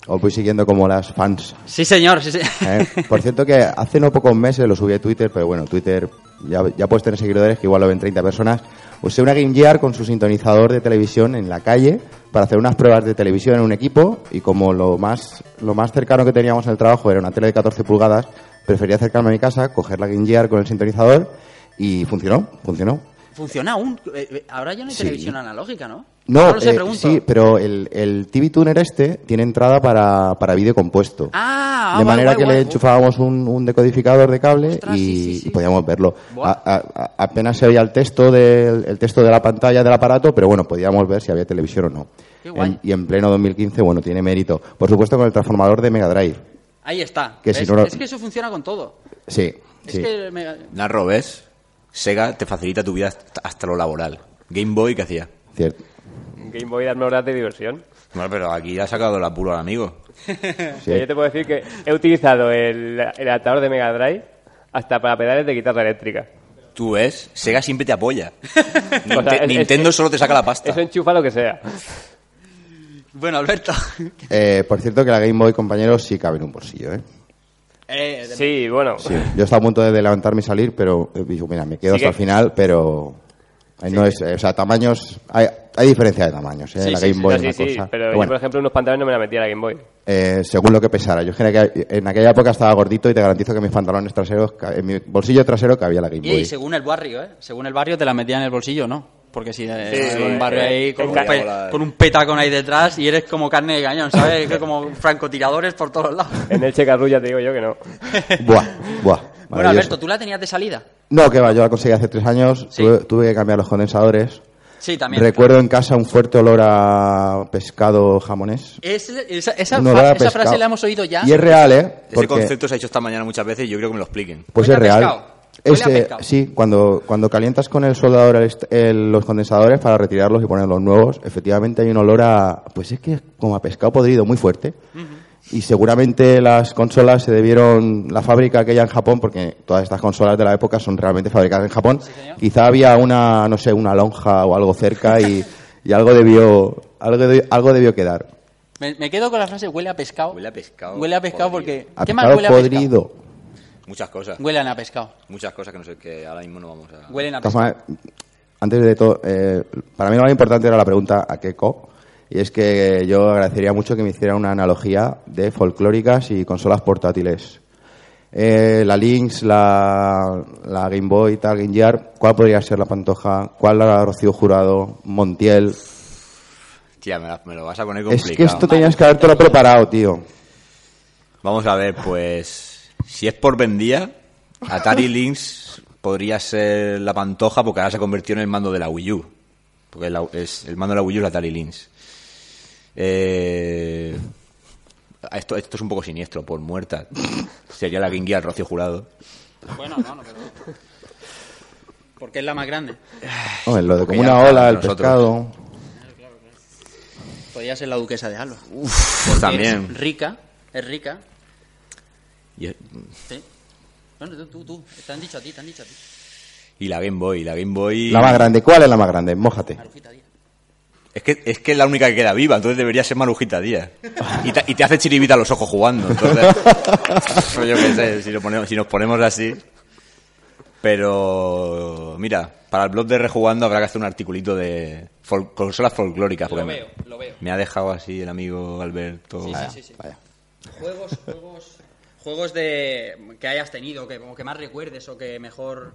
Os voy siguiendo como las fans. Sí, señor, sí, sí. ¿eh? Por cierto que hace no pocos meses lo subí a Twitter, pero bueno, Twitter ya, ya puedes tener seguidores que igual lo ven 30 personas. Usé una Game Gear con su sintonizador de televisión en la calle para hacer unas pruebas de televisión en un equipo y como lo más, lo más cercano que teníamos en el trabajo era una tele de 14 pulgadas, preferí acercarme a mi casa, coger la Game Gear con el sintonizador y funcionó, funcionó. Funciona aún. Eh, eh, Ahora ya no hay Sí. televisión analógica, ¿no? No, lo sé, eh, pregunto. sí, pero el, el TV Tuner este tiene entrada para, para vídeo compuesto. Ah, de guay, manera guay, que guay. le enchufábamos un, un decodificador de cable Ostras, y, sí, sí, sí. y podíamos verlo. Buah. A- a- a- apenas se veía el texto, del, el texto de la pantalla del aparato, pero bueno, podíamos ver si había televisión o no. Qué guay. En- y en pleno 2015, bueno, tiene mérito. Por supuesto con el transformador de Mega Drive. Ahí está. Que ¿Ves? si no lo- Es que eso funciona con todo. Sí, Es sí. que me- Narro, ¿ves? Sega te facilita tu vida hasta, hasta lo laboral. Game Boy, ¿qué hacía? Cierto. Game Boy darme horas de diversión. Bueno, pero aquí ha sacado la puro al amigo. <laughs> Sí. Yo te puedo decir que he utilizado el, el adaptador de Mega Drive hasta para pedales de guitarra eléctrica. Tú ves, Sega siempre te apoya. <laughs> O sea, Ninte- es- Nintendo es- solo te saca la pasta. Eso enchufa lo que sea. Bueno, Alberto. Eh, por cierto que la Game Boy, compañeros, sí cabe en un bolsillo, ¿eh? Eh, de- Sí, bueno. Sí. Yo estaba a punto de levantarme y salir, pero eh, mira, me quedo Sí hasta el final, pero ahí no es, eh, o sea, tamaños, hay, hay diferencia de tamaños, ¿eh? Sí, la sí, Game sí. Boy No, es sí, una sí, cosa. pero Pero yo, bueno, por ejemplo, unos pantalones no me la metía a la Game Boy. eh, según lo que pesara. Yo en aquella, en aquella época estaba gordito y te garantizo que mis pantalones traseros, ca- en mi bolsillo trasero cabía la Game Y, Boy. según el barrio, ¿eh? Según el barrio te la metían en el bolsillo, ¿no? Porque si eh, Sí, en un barrio ahí con un, pe- con un petacón ahí detrás y eres como carne de cañón, ¿sabes? Como francotiradores por todos lados. <laughs> En el Checarrulla te digo yo que no. <laughs> Buah, buah. Bueno. Alberto, ¿tú la tenías de salida? No, que va, yo la conseguí hace tres años, Sí. tuve, tuve que cambiar los condensadores. Sí, también. Recuerdo en casa un fuerte olor a pescado jamonés. Es- esa frase la hemos oído ya. Y es real, ¿eh? Ese concepto se ha hecho esta mañana muchas veces y yo creo que me lo expliquen. Pues es real. pescado. A pescado. sí, cuando, cuando calientas con el soldador el est- el- los condensadores para retirarlos y poner los nuevos, efectivamente hay un olor a, pues es que es como a pescado podrido muy fuerte. Y seguramente las consolas se debieron, la fábrica aquella en Japón, porque todas estas consolas de la época son realmente fabricadas en Japón, quizá había una, no sé, una lonja o algo cerca y, y algo debió, algo, debió- algo debió quedar. Me, me quedo con la frase huele a pescado. Huele a pescado. Huele a pescado podrido. porque... A ¿Qué más pescado huele a pescado? podrido. Muchas cosas. Huelen a pescado. Muchas cosas que no sé, que ahora mismo no vamos a... Huelen a pescado. antes de todo, eh, para mí lo más importante era la pregunta a qué co. Y es que yo agradecería mucho que me hicieran una analogía de folclóricas y consolas portátiles. Eh, la Lynx, la, la Game Boy, tal, Game Gear, ¿cuál podría ser la Pantoja? ¿Cuál la Rocío Jurado? Montiel. Tía, me, la- me lo vas a poner Es complicado. que esto tenías que habértelo preparado, tío. Vamos a ver, pues... Si es por vendía, Atari <laughs> Lynx podría ser la pantoja porque ahora se convirtió en el mando de la Wii U. Porque la- es, el mando de la Wii U es la Atari Lynx. Eh, esto, esto es un poco siniestro, por muerta. Sería la Game Gear Rocío Jurado. Bueno, no, no, pero... Porque es la más grande. Hombre, lo de como una ola, el nosotros. pescado. Podría ser la duquesa de Alba. Pues también. Es rica, es rica. Y, Sí. Bueno, tú, tú, tú. Te han dicho a ti, te han dicho a ti. y la Game Boy, la Game Boy... La más grande. ¿Cuál es la más grande? Mójate. Marujita Díaz. Es que, es que es la única que queda viva, entonces debería ser Marujita Díaz. Y te, y te hace chiribita los ojos jugando. Entonces, <laughs> pues yo qué sé, si, lo ponemos, si nos ponemos así. Pero, mira, para el blog de Rejugando habrá que hacer un articulito de fol- consolas folclóricas. Lo me- veo, lo veo. Me ha dejado así el amigo Alberto. Sí, sí, sí, sí. Juegos, juegos, juegos de que hayas tenido, que, o que más recuerdes o que mejor...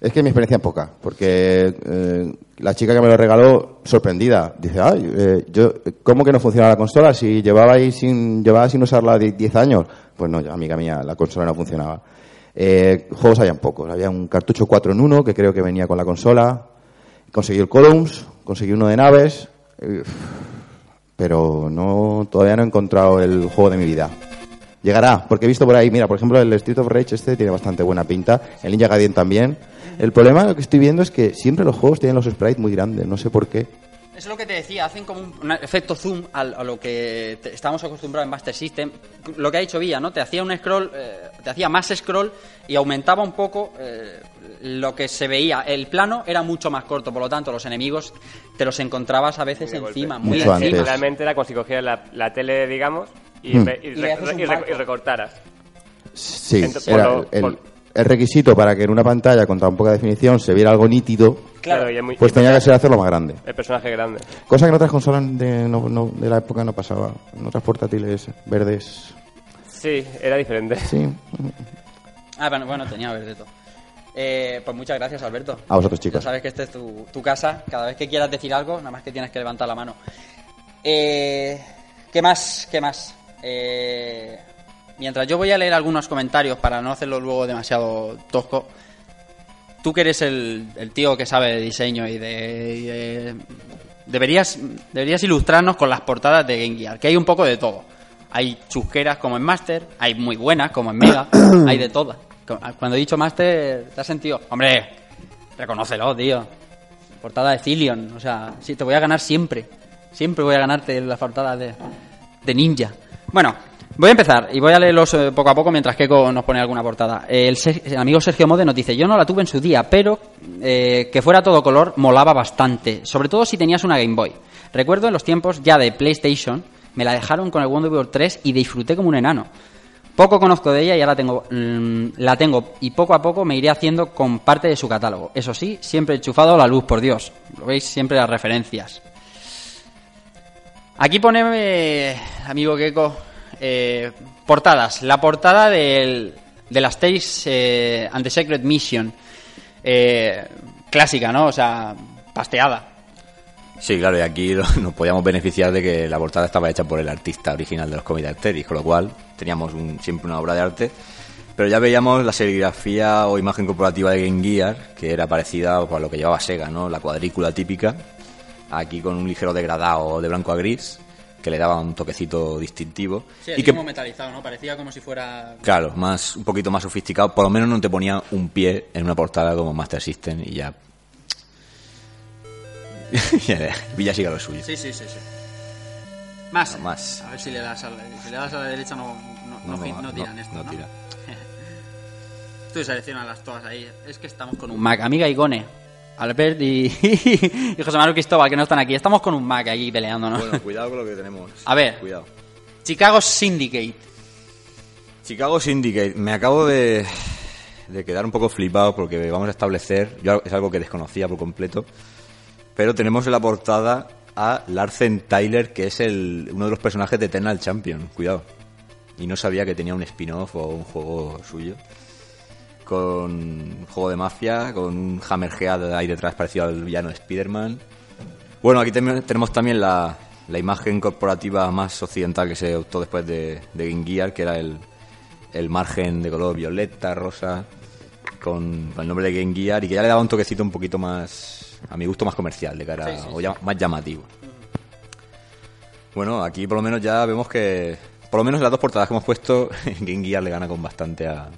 Es que mi experiencia es poca, porque eh, la chica que me lo regaló, sorprendida, dice, ay, eh, yo, ¿cómo que no funciona la consola si llevabais sin, llevaba sin usarla de 10 años? Pues no, amiga mía, la consola no funcionaba. Eh, juegos habían pocos, había un cartucho 4 en 1 que creo que venía con la consola, conseguí el Columns, conseguí uno de naves, eh, pero no, todavía no he encontrado el juego de mi vida. Llegará, porque he visto por ahí, mira, por ejemplo, el Street of Rage este tiene bastante buena pinta, el Ninja Gaiden también. El problema lo que estoy viendo es que siempre los juegos tienen los sprites muy grandes, no sé por qué. Es lo que te decía, hacen como un, un efecto zoom a, lo que te- estamos acostumbrados en Master System. Lo que ha dicho Villa, ¿no? Te hacía un scroll, eh, te hacía más scroll y aumentaba un poco eh, lo que se veía. El plano era mucho más corto, por lo tanto, los enemigos te los encontrabas a veces encima, muy Mucho encima. antes. Realmente era como si cogieras la, la tele, digamos, y, Hmm. re- y Y re- le haces un y re- marco. y recortaras. Sí, Entonces, era por lo- el, por- el requisito para que en una pantalla con tan poca definición se viera algo nítido, Claro, y es muy- pues tenía que ser hacerlo más grande. El personaje grande. Cosa que en otras consolas de, no- no- de la época no pasaba. En otras portátiles verdes. Sí, era diferente. Sí. <laughs> Ah, bueno, bueno, tenía verde todo. Eh, pues muchas gracias, Alberto. A vosotros, chicos. Ya sabes que esta es tu, tu casa. Cada vez que quieras decir algo, nada más que tienes que levantar la mano. Eh, ¿Qué más? ¿Qué más? Eh, mientras yo voy a leer algunos comentarios para no hacerlo luego demasiado tosco, tú que eres el, el tío que sabe de diseño y de... y de- deberías, deberías ilustrarnos con las portadas de Game Gear, que hay un poco de todo. Hay chusqueras como en Master, hay muy buenas como en Mega, <coughs> hay de todas. Cuando he dicho Master, ¿te has sentido? Hombre, reconócelo, tío. Portada de Zillion, o sea, sí, te voy a ganar siempre. Siempre voy a ganarte las portadas de, de Ninja. Bueno, voy a empezar y voy a leerlos eh, poco a poco mientras Keiko nos pone alguna portada. El, amigo Sergio Mode nos dice, yo no la tuve en su día, pero eh, que fuera todo color molaba bastante, sobre todo si tenías una Game Boy. Recuerdo en los tiempos ya de PlayStation, me la dejaron con el Wonder Woman 3 y disfruté como un enano. Poco conozco de ella y ahora tengo, mm, la tengo y poco a poco me iré haciendo con parte de su catálogo. Eso sí, siempre enchufado a la luz, por Dios. Lo veis siempre las referencias. Aquí pone, eh, amigo Keiko, eh, portadas. La portada del, de las Tales eh, and the Secret Mission. Eh, clásica, ¿no? O sea, pasteada. Sí, claro, y aquí <laughs> nos podíamos beneficiar de que la portada estaba hecha por el artista original de los cómics de con lo cual teníamos un- siempre una obra de arte. Pero ya veíamos la serigrafía o imagen corporativa de Game Gear, que era parecida pues, a lo que llevaba Sega, ¿no? La cuadrícula típica, aquí con un ligero degradado de blanco a gris, que le daba un toquecito distintivo. y que, metalizado, ¿no? Parecía como si fuera... claro, más un poquito más sofisticado, por lo menos no te ponía un pie en una portada como Master System y ya... <laughs> Villa siga lo suyo. Sí, sí, sí, sí. Más. Más. A ver si le das a la, si le das a la derecha no, no, no, No, fi- no, no tiran no, esto, no ¿no? tira. <laughs> Tú seleccionas todas ahí. Es que estamos con un Mac. Amiga Igone, Albert y, <laughs> y José Manuel Cristóbal, que no están aquí. Estamos con un Mac ahí peleando, ¿no? Bueno, cuidado con lo que tenemos. A ver. Cuidado. Chicago Syndicate. Chicago Syndicate. Me acabo de, de quedar un poco flipado porque vamos a establecer, yo es algo que desconocía por completo, pero tenemos en la portada a Larsen Tyler, que es el, uno de los personajes de Eternal Champion. Cuidado. Y no sabía que tenía un spin-off o un juego suyo. Con juego de mafia, con un Hammerhead ahí detrás parecido al villano de Spider-Man. Bueno, aquí tenemos también la, la imagen corporativa más occidental que se optó después de, de Game Gear, que era el, el margen de color violeta, rosa, con, con el nombre de Game Gear, y que ya le daba un toquecito un poquito más, a mi gusto, más comercial, de cara, Sí, sí, o ya- más llamativo. Bueno, aquí por lo menos ya vemos que, por lo menos las dos portadas que hemos puesto, <laughs> Game Gear le gana con bastante a,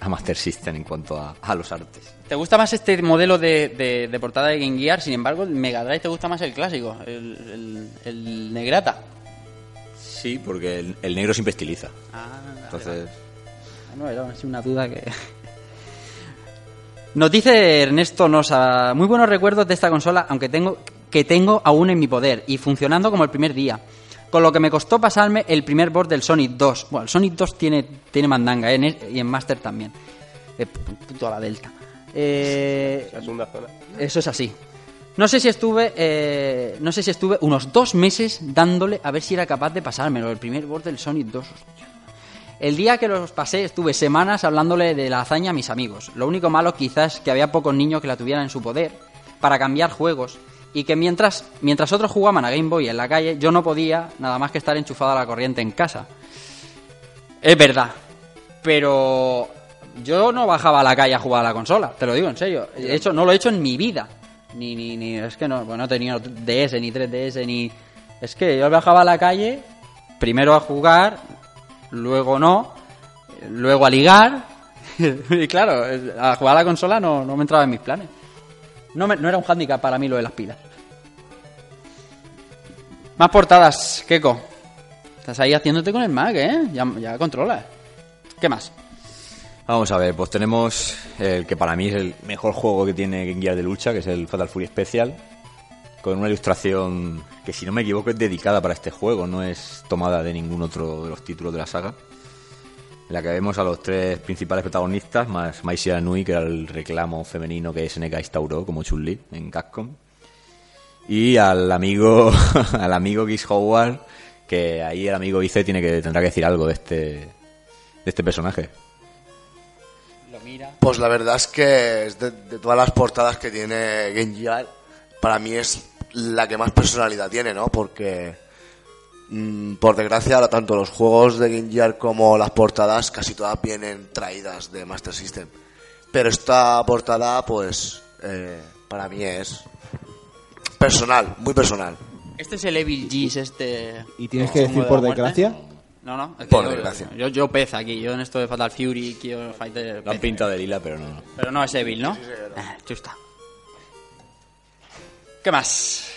a Master System en cuanto a, a los artes. ¿Te gusta más este modelo de, de- de portada de Game Gear? Sin embargo, el Mega Drive te gusta más el clásico, el, el- el Negrata. Sí, porque el, el negro siempre estiliza. Ah, Entonces, No, era una duda que... <laughs> Nos dice Ernesto Nosa, muy buenos recuerdos de esta consola, aunque tengo que tengo aún en mi poder y funcionando como el primer día. Con lo que me costó pasarme el primer board del Sonic 2. Bueno, el Sonic 2 tiene, tiene mandanga ¿eh? en es- y en Master también. Eh, puto a la Delta. Eh, eso es así. No sé si estuve, eh, no sé si estuve unos dos meses dándole a ver si era capaz de pasármelo, el primer board del Sonic 2. hostia. El día que los pasé estuve semanas hablándole de la hazaña a mis amigos. Lo único malo quizás es que había pocos niños que la tuvieran en su poder para cambiar juegos y que mientras, mientras otros jugaban a Game Boy en la calle, yo no podía nada más que estar enchufado a la corriente en casa. Es verdad, pero yo no bajaba a la calle a jugar a la consola, te lo digo en serio. De hecho, no lo he hecho en mi vida. Ni, ni, ni, es que no, bueno, no he tenido DS, ni 3DS, ni... Es que yo bajaba a la calle, primero a jugar, luego no, luego a ligar. <laughs> y claro, a jugar a la consola no, no me entraba en mis planes. No, no era un hándicap para mí lo de las pilas. Más portadas, Keko. Estás ahí haciéndote con el Mac, ¿eh? Ya, ya controlas. ¿Qué más? Vamos a ver, pues tenemos el que para mí es el mejor juego que tiene Game Gear de lucha, que es el Fatal Fury Special, con una ilustración que si no me equivoco es dedicada para este juego, no es tomada de ningún otro de los títulos de la saga. En la que vemos a los tres principales protagonistas, más Mai Nui, que era el reclamo femenino que SNK instauró como Chun-Li en Capcom. Y al amigo, <laughs> al amigo Kiss Howard, que ahí el amigo Ice tiene que, tendrá que decir algo de este, de este personaje. Pues la verdad es que es de, de todas las portadas que tiene Gear, para mí es la que más personalidad tiene, ¿no? Porque, por desgracia, ahora tanto los juegos de Game Gear como las portadas casi todas vienen traídas de Master System. Pero esta portada, pues, eh, para mí es personal, muy personal. Este es el Evil G's, este... ¿Y tienes que decir de por la desgracia? No, no. es que Por yo- desgracia. Yo, yo pez aquí, yo en esto de Fatal Fury, Kyo Fighter... Lo han pez. pintado de lila, pero no. Pero no es Evil, ¿no? Ah, chusta. ¿Qué más?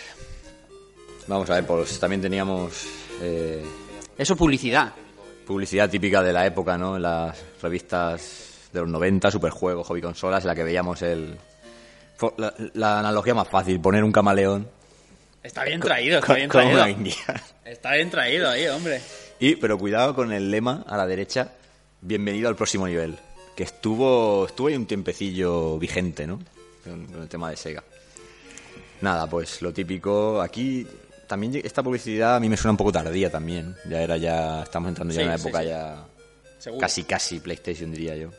Vamos a ver, pues también teníamos eh, Eso publicidad. publicidad típica de la época, ¿no? En las revistas de los 90, Superjuegos, Hobby Consolas, en la que veíamos el... La, la analogía más fácil, poner un camaleón Está bien traído, está bien traído. una. Está bien traído ahí, hombre. Y, pero cuidado con el lema a la derecha, bienvenido al próximo nivel, que estuvo estuvo ahí un tiempecillo vigente, ¿no? Con, con el tema de Sega. Nada, pues lo típico, aquí también esta publicidad a mí me suena un poco tardía también, ya era ya, estamos entrando ya Sí, en una época sí. ya Seguro. casi casi PlayStation diría yo.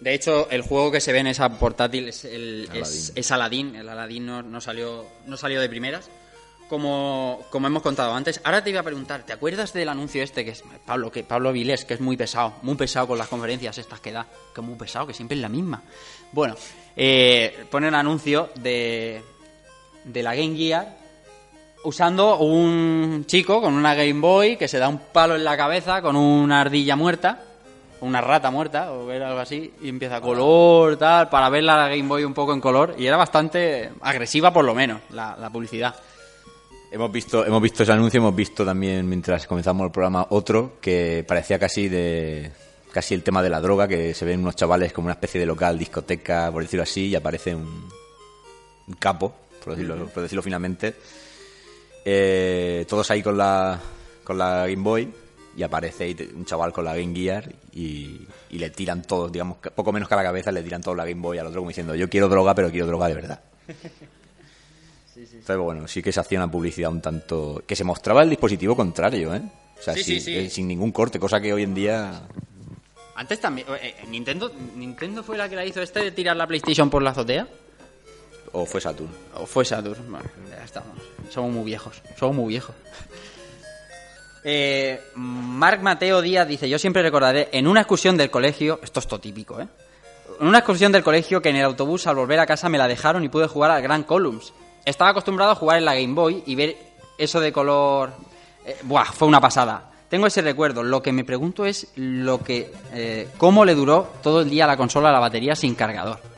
De hecho, el juego que se ve en esa portátil es, el, Aladdin. es, es Aladdin. El Aladdin no, no salió, no salió de primeras. Como, como hemos contado antes. Ahora te iba a preguntar, ¿te acuerdas del anuncio este que es Pablo, que Pablo Vilés, que es muy pesado, muy pesado con las conferencias estas que da, que es muy pesado, que siempre es la misma? Bueno, eh, pone un anuncio de, de la Game Gear usando un chico con una Game Boy que se da un palo en la cabeza con una ardilla muerta, una rata muerta o algo así, y empieza a color, tal, para ver la Game Boy un poco en color, y era bastante agresiva por lo menos la, la publicidad. Hemos visto, hemos visto ese anuncio, hemos visto también mientras comenzamos el programa otro que parecía casi de casi el tema de la droga, que se ven unos chavales como una especie de local, discoteca, por decirlo así, y aparece un, un capo, por decirlo, por decirlo finalmente, eh, todos ahí con la con la Game Boy y aparece ahí un chaval con la Game Gear y, y le tiran todos, digamos, poco menos que a la cabeza, le tiran toda la Game Boy al otro como diciendo yo quiero droga, pero quiero droga de verdad. <laughs> Entonces, bueno, sí que se hacía una publicidad un tanto... Que se mostraba el dispositivo contrario, ¿eh? O sea, Sí, sin, sí, sí. eh, sin ningún corte, cosa que hoy en día... Antes también, eh, Nintendo, Nintendo fue la que la hizo este de tirar la PlayStation por la azotea. O fue Saturn. O fue Saturn. Ya estamos. Somos muy viejos. Somos muy viejos. Eh, Marc Mateo Díaz dice, yo siempre recordaré en una excursión del colegio, esto es todo típico, ¿eh? En una excursión del colegio que en el autobús al volver a casa me la dejaron y pude jugar al Grand Columns. Estaba acostumbrado a jugar en la Game Boy y ver eso de color... eh, buah, fue una pasada. Tengo ese recuerdo. Lo que me pregunto es lo que, eh, cómo le duró todo el día la consola la batería sin cargador.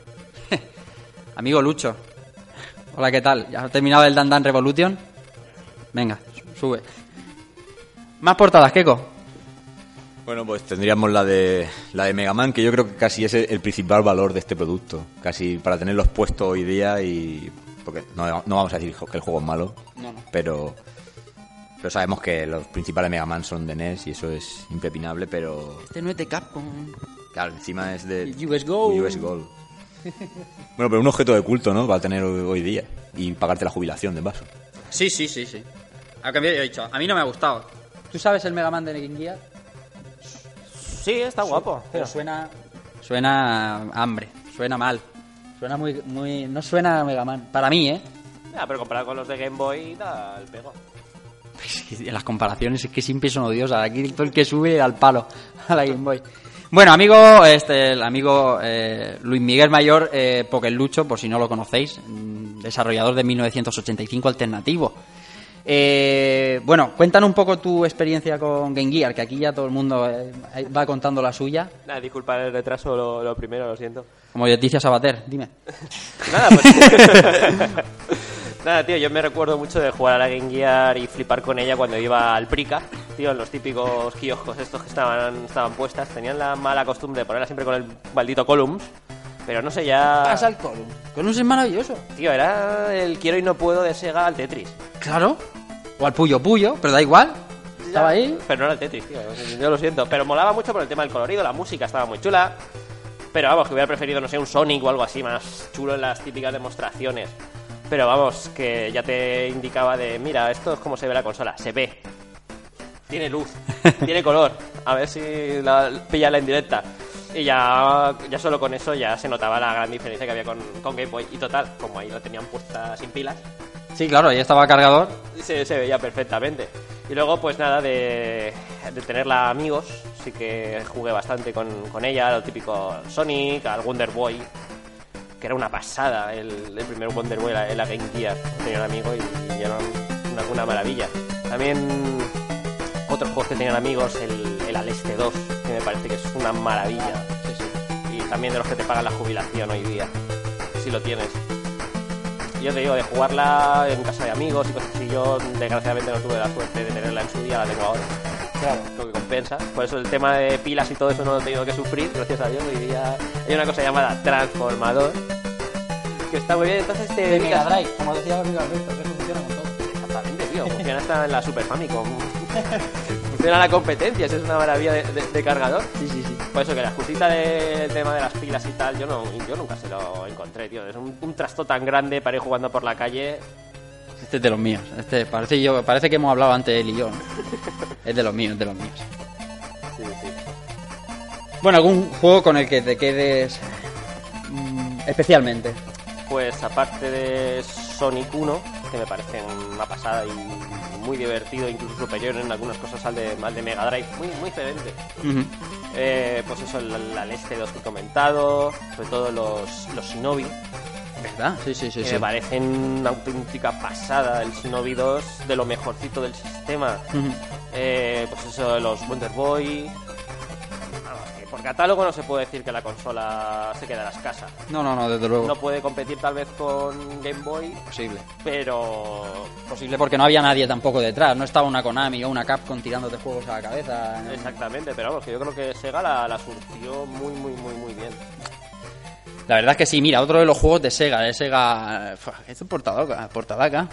Amigo Lucho. Hola, ¿qué tal? ¿Ya has terminado el Dan Dan Revolution? Venga, sube. Más portadas, Keko. Bueno, pues tendríamos la de la de Mega Man, que yo creo que casi es el, el principal valor de este producto. Casi para tenerlos puestos hoy día y... Porque no, no vamos a decir que el juego es malo, No, no. pero... Pero sabemos que los principales Mega Man son de NES y eso es impepinable, pero... Este no es de Capcom. Claro, encima es de... US Gold. US Gold. Bueno, pero un objeto de culto, ¿no? Para tener hoy, día. Y pagarte la jubilación, de paso. Sí, sí, sí, sí. A cambio, yo he dicho, a mí no me ha gustado. ¿Tú sabes el Mega Man de Gear? Sí, está guapo. Pero suena... Suena a hambre. Suena mal. Suena muy... muy no suena a Mega Man. Para mí, ¿eh? Ya, pero comparado con los de Game Boy, da el pego. <laughs> Es que las comparaciones es que siempre son odiosas. Aquí todo el que sube al palo a la Game Boy. Bueno, amigo, este, el amigo eh, Luis Miguel Mayor, eh, Lucho, por si no lo conocéis, mm, desarrollador de 1985 alternativo. Eh, bueno, cuéntanos un poco tu experiencia con Game Gear, que aquí ya todo el mundo eh, va contando la suya. Nada, disculpa el retraso, lo, lo primero, lo siento. Como Leticia Sabater, dime. <laughs> Nada, pues... <laughs> Nada, tío, yo me recuerdo mucho de jugar a la Game Gear y flipar con ella cuando iba al Prica, tío, en los típicos kioscos estos que estaban, estaban puestas. Tenían la mala costumbre de ponerla siempre con el maldito Columns, pero no sé, ya... Pasa el Column. Columns es maravilloso. Tío, era el quiero y no puedo de Sega al Tetris. Claro. O al Puyo Puyo, pero da igual. Estaba ahí. Pero no era el Tetris, tío, yo lo siento. Pero molaba mucho por el tema del colorido, la música estaba muy chula. Pero vamos, que hubiera preferido, no sé, un Sonic o algo así más chulo en las típicas demostraciones. Pero vamos, que ya te indicaba de, mira, esto es como se ve la consola, se ve. Tiene luz, <laughs> tiene color. A ver si la pilla la indirecta. Y ya, ya solo con eso ya se notaba la gran diferencia que había con, con Game Boy. Y total, como ahí lo tenían puesta sin pilas, Sí, claro, ahí estaba cargador. se, se veía perfectamente. Y luego, pues nada, de, de tenerla amigos, sí que jugué bastante con, con ella, lo típico Sonic, al Wonder Boy, que era una pasada, el, el primer Wonder Boy, la Game Gear. Tenía un amigo y, y era una, una maravilla. También otros juegos que tenían amigos, el, el Aleste 2, que me parece que es una maravilla. Y también de los que te pagan la jubilación hoy día, si lo tienes. Yo te digo, de jugarla en casa de amigos y cosas así, yo desgraciadamente no tuve la suerte de tenerla en su día, la tengo ahora. Claro. Lo que compensa. Por eso el tema de pilas y todo eso no lo he tenido que sufrir, gracias a Dios. Hoy día hay una cosa llamada transformador, que está muy bien. Entonces te... De Mega Drive, como decía el amigo Alberto, que funciona con todo. Exactamente, tío. Funciona hasta en la Super Famicom. <laughs> Funciona la competencia, eso es una maravilla de, de- de cargador. Sí, sí, sí. Por eso que la excusita del tema de las pilas y tal, yo no, yo nunca se lo encontré, tío. Es un, un trasto tan grande para ir jugando por la calle. Este es de los míos. Este parece yo, parece que hemos hablado antes él y yo. es de los míos, es de los míos. Sí, sí. Bueno, algún juego con el que te quedes mm, especialmente. Pues aparte de Sonic 1, que me parece una pasada y muy divertido, incluso superior en algunas cosas al de, al de Mega Drive, muy, muy diferente. Eh, pues eso, el, el Aleste 2 que he comentado, sobre todo los, los Shinobi, ¿Verdad? Sí, sí, sí. que sí. me parecen una auténtica pasada. El Shinobi 2 de lo mejorcito del sistema. Eh, pues eso, los Wonder Boy. Por catálogo no se puede decir que la consola se queda a las casas. No, no, no, desde luego. No puede competir tal vez con Game Boy, Posible. pero Posible porque no había nadie tampoco detrás. No estaba una Konami o una Capcom tirándote juegos a la cabeza. exactamente, pero vamos, que yo creo que Sega la, la surtió muy, muy, muy, muy bien. La verdad es que sí, mira, otro de los juegos de Sega, de Sega... eh, Esto es portadaca, portadaca.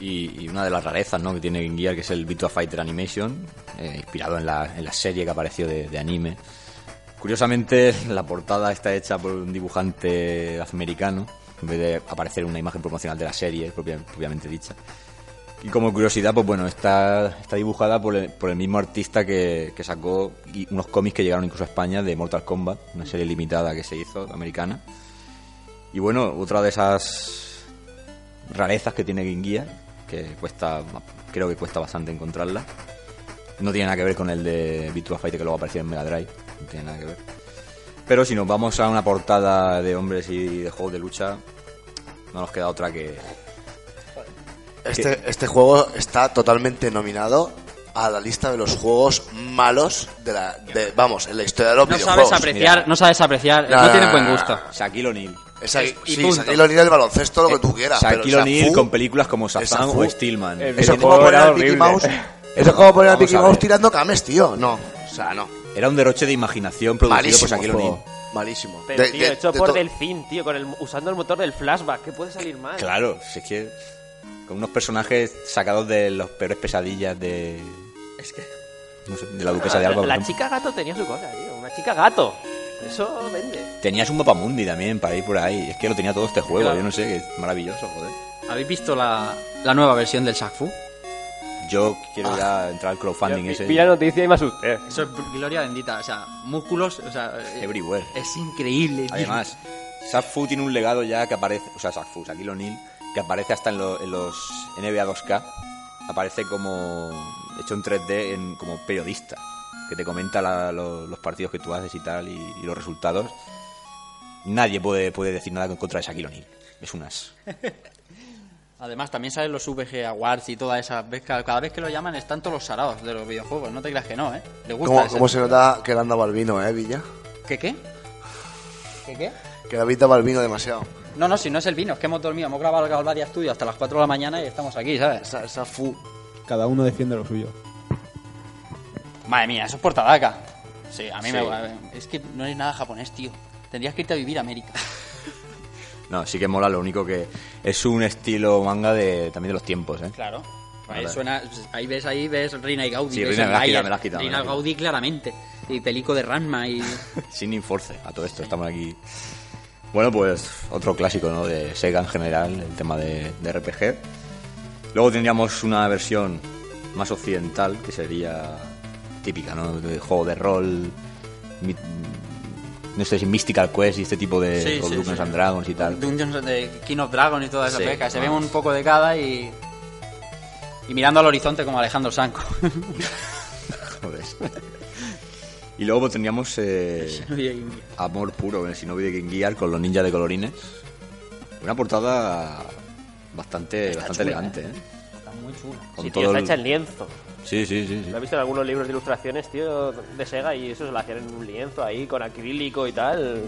Y, y una de las rarezas ¿no? que tiene Game Gear, que es el Virtua Fighter Animation, eh, inspirado en la, en la serie que apareció de, de anime. Curiosamente, <laughs> la portada está hecha por un dibujante americano, en vez de aparecer una imagen promocional de la serie, propia- propiamente dicha. Y como curiosidad, pues bueno, está, está dibujada por el, mismo artista que, sacó unos cómics que llegaron incluso a España de Mortal Kombat, una serie limitada que se hizo, americana. Y bueno, otra de esas rarezas que tiene Game Gear, que cuesta, creo que cuesta bastante encontrarla. No tiene nada que ver con el de Virtua Fighter que luego apareció en Mega Drive, no tiene nada que ver. Pero si nos vamos a una portada de hombres y de juegos de lucha, no nos queda otra que... Este, este juego está totalmente nominado a la lista de los juegos malos de la. De, vamos, en la historia de los No videojuegos. sabes apreciar, Mira. no sabes apreciar, No, no, no, tiene no, buen no, gusto. Shaquille O'Neal. Y sí. Shaquille O'Neal del baloncesto, lo que tú quieras. Shaquille O'Neal con películas como Shazam o Steelman. El Eso es como poner era a Mickey horrible. Mouse. Eso es como poner a Mickey Mouse tirando cames, tío. No. O sea, no. Era un derroche de imaginación producido Malísimo. por Shaquille. O'Neal. Malísimo. Pero, De- tío, de- hecho de por to- Delfín, tío, con el, usando el motor del flashback, ¿qué puede salir mal? Claro, si es que con unos personajes sacados de los peores pesadillas de... Es que... No sé, de la duquesa de la, Alba. la chica gato tenía su cosa, tío. Una chica gato. Eso vende. Tenías un mapamundi también para ir por ahí. Es que lo tenía todo este juego, Claro. yo no sé, que es maravilloso, joder. ¿Habéis visto la, la nueva versión del Shaq Fu? Yo quiero ya entrar al crowdfunding ese. Vi la noticia y me asusté. Eso es gloria bendita, o sea, músculos, o sea, eh, Everywhere. es increíble. tío. Además, Shaq Fu tiene un legado ya que aparece, o sea, Shaq Fu, Shaquille O'Neal, que aparece hasta en, lo- en los NBA 2K. Aparece como hecho en 3D en, como periodista, que te comenta la- lo- los partidos que tú haces y tal, y, y los resultados. Nadie puede, puede decir nada en contra de Shaquille O'Neal. Es unas. <laughs> Además, también salen los VG Awards y todas esas. Cada, vez que lo llaman están todos los sarados de los videojuegos. No te creas que no, ¿eh? Le gusta ¿Cómo, cómo se nota que le han dado al vino, eh, Villa? ¿Qué qué? ¿Qué qué? Que habéis dado al vino demasiado. No, no, si no es el vino, es que hemos dormido. Hemos grabado el Galvadia Studio hasta las 4 de la mañana y estamos aquí, ¿sabes? Esa, esa fu... Cada uno defiende lo suyo. Madre mía, eso es portadaca. Sí, a mí Sí. me. Es que no eres nada japonés, tío. Tendrías que irte a vivir a América. <laughs> No, sí que mola, lo único que es un estilo manga de también de los tiempos, ¿eh? Claro. Ahí, Vale. suena, ahí ves ahí ves Reina y Gaudí. Sí, ves el me la has Bayer, quitado, me la has quitado, me Reina la has quitado. Gaudí claramente. Y Pelico de Ranma y... <laughs> Sin Inforce, a todo esto, estamos aquí. Bueno, pues otro clásico, ¿no? De Sega en general, el tema de, de RPG. Luego tendríamos una versión más occidental, que sería típica, ¿no? De juego de rol, mi- no sé si Mystical Quest y este tipo de Sí, sí, Dungeons sí. and Dragons y tal. Dungeons de King of Dragon y toda esa pesca. Se ve un poco de cada y... Y mirando al horizonte como Alejandro Sanco. <laughs> <laughs> Joder. Y luego pues, tendríamos eh. Amor Puro, el Shinobi de Game Gear con los ninjas de colorines. Una portada bastante, Está bastante chula, elegante, ¿eh? ¿eh? Está muy chula. Con Sí, tío, todo está el- hecha en lienzo. Sí, sí, sí. sí. Lo he visto en algunos libros de ilustraciones, tío, de Sega y eso se lo hacían en un lienzo ahí, con acrílico y tal.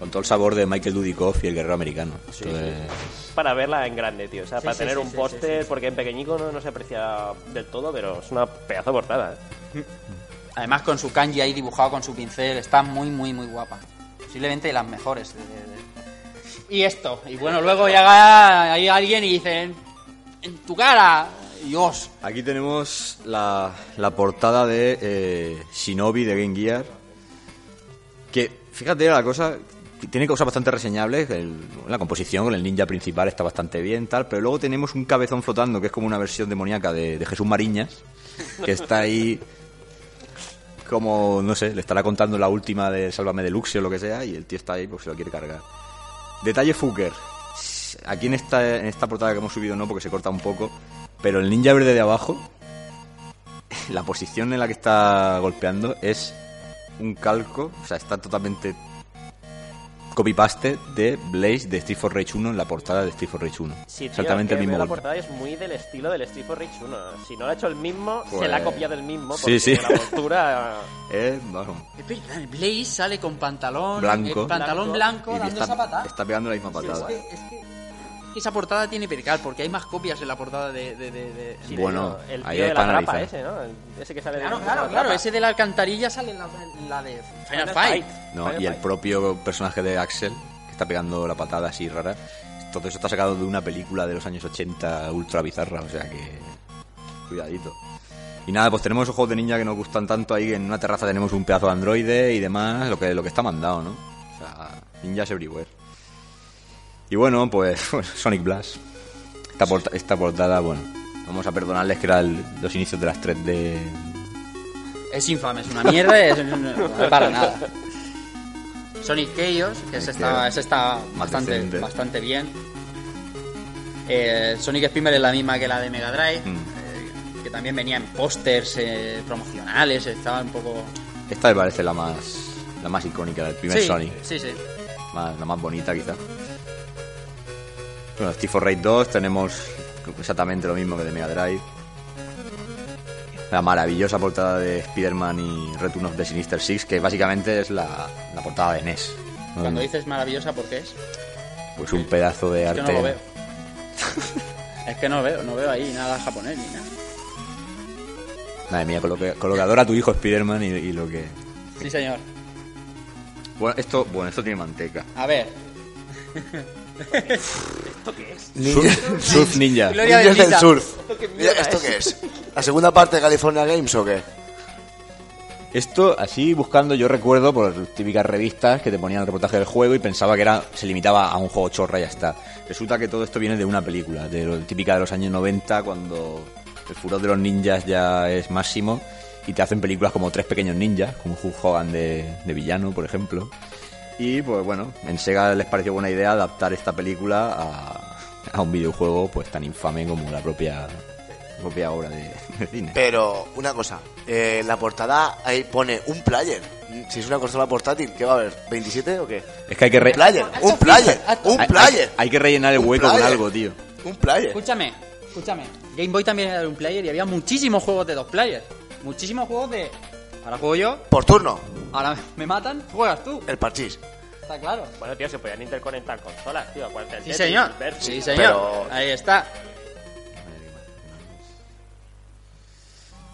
Con todo el sabor de Michael Dudikoff y el guerrero americano. Esto es- Para verla en grande, tío. O sea, Sí, para sí, tener sí, un sí, póster, sí, sí. porque en pequeñico no, no se aprecia del todo, pero es una pedazo de portada. ¿eh? <laughs> Además con su kanji ahí dibujado con su pincel. Está muy, muy, muy guapa. Posiblemente de las mejores. de- Y esto. Y bueno, luego llega ahí alguien y dice... En tu cara. Dios. Aquí tenemos la, la portada de eh, Shinobi de Game Gear. Que, fíjate, la cosa tiene cosas bastante reseñables. la composición con el ninja principal está bastante bien, tal. Pero luego tenemos un cabezón flotando que es como una versión demoníaca de, de Jesús Mariñas. Que está ahí. Como, no sé, le estará contando la última de Sálvame Deluxe o lo que sea. Y el tío está ahí, pues se lo quiere cargar. Detalle Fuker. Aquí en esta, en esta portada que hemos subido no, porque se corta un poco. Pero el ninja verde de abajo, <laughs> la posición en la que está golpeando es un calco, o sea, está totalmente copy-paste de Blaze de Street for Rage 1 en la portada de Street for Rage 1. Sí, tío, Exactamente es que el mismo la portada es muy del estilo del Street for Rage 1. Si no lo ha hecho el mismo, se Pues- la ha copiado el mismo. Sí, Porque sí. la postura... <laughs> Eh, el Blaze sale con pantalón... Blanco. eh, pantalón blanco, y dando está, esa patada. está pegando la misma patada. Es que, es que- que esa portada tiene percal, porque hay más copias en la portada de... de, de- de- Sí, Bueno, el ahí de la analizar. ese, ¿no? El- Ese que sale Claro, de claro, la claro, trapa. ese de la alcantarilla sale en la, en la de Final, Final Fight. Fight. No, Final y el propio personaje de Axel, que está pegando la patada así rara, todo eso está sacado de una película de los años 80 ultra bizarra, o sea que... Cuidadito. Y nada, pues tenemos esos juegos de ninja que nos gustan tanto, ahí en una terraza tenemos un pedazo de androide y demás, lo que, lo que está mandado, ¿no? O sea, ninjas everywhere. Y bueno, pues <laughs> Sonic Blast. Esta, porta- esta portada, bueno, vamos a perdonarles que eran los inicios de las 3D Es infame, es una mierda, es, no es para nada. Sonic Chaos, que ese Sonic está, está bastante, bastante bien. Eh, Sonic Spinball es la misma que la de Mega Drive, Mm. eh, que también venía en pósters eh, promocionales, estaba un poco... Esta me parece la más la más icónica del primer sí, Sonic. Sí, sí. Más- la más bonita quizá. Bueno, Steve for Raid 2 tenemos exactamente lo mismo que de Mega Drive. La maravillosa portada de Spider-Man y Return of the Sinister Six, que básicamente es la, la portada de NES. Cuando dices maravillosa, ¿por qué es? Pues un pedazo de Es arte. que no lo veo. es que no veo, no veo ahí nada japonés ni nada. Madre mía, colocador a tu hijo Spider-Man y, y lo que... Sí, señor. Bueno, esto, bueno, esto tiene manteca. A ver. <laughs> ¿Esto qué es? Surf, Surf Ninja. Gloria Ninjas del bendita. surf. ¿Esto qué Mira, mierda ¿Esto es? qué es? ¿La segunda parte de California Games o qué? Esto, así buscando, yo recuerdo por típicas revistas que te ponían el reportaje del juego y pensaba que era se limitaba a un juego chorra y ya está. Resulta que todo esto viene de una película, de lo típica de los años 90, cuando el furor de los ninjas ya es máximo y te hacen películas como Tres Pequeños Ninjas, como Hulk Hogan de, de villano, por ejemplo. Y pues bueno, en Sega les pareció buena idea adaptar esta película a, a un videojuego pues tan infame como la propia, propia obra de, de cine. Pero, una cosa, eh, la portada ahí pone un player. Si es una consola portátil, ¿qué va a haber? ¿27 o qué? Es que hay que re- Un player, un player, un Hay- player. Hay, hay que rellenar el hueco con algo, tío. Un player. Escúchame, escúchame. Game Boy también era de un player y había muchísimos juegos de dos players. Muchísimos juegos de. Ahora juego yo, Por turno. ahora me matan, juegas tú. El parchís. Está claro. Bueno, tío, se podían interconectar consolas, tío. Acuérdate del Sí, Tetris, señor. Versus. Sí, señor. Pero- Ahí está.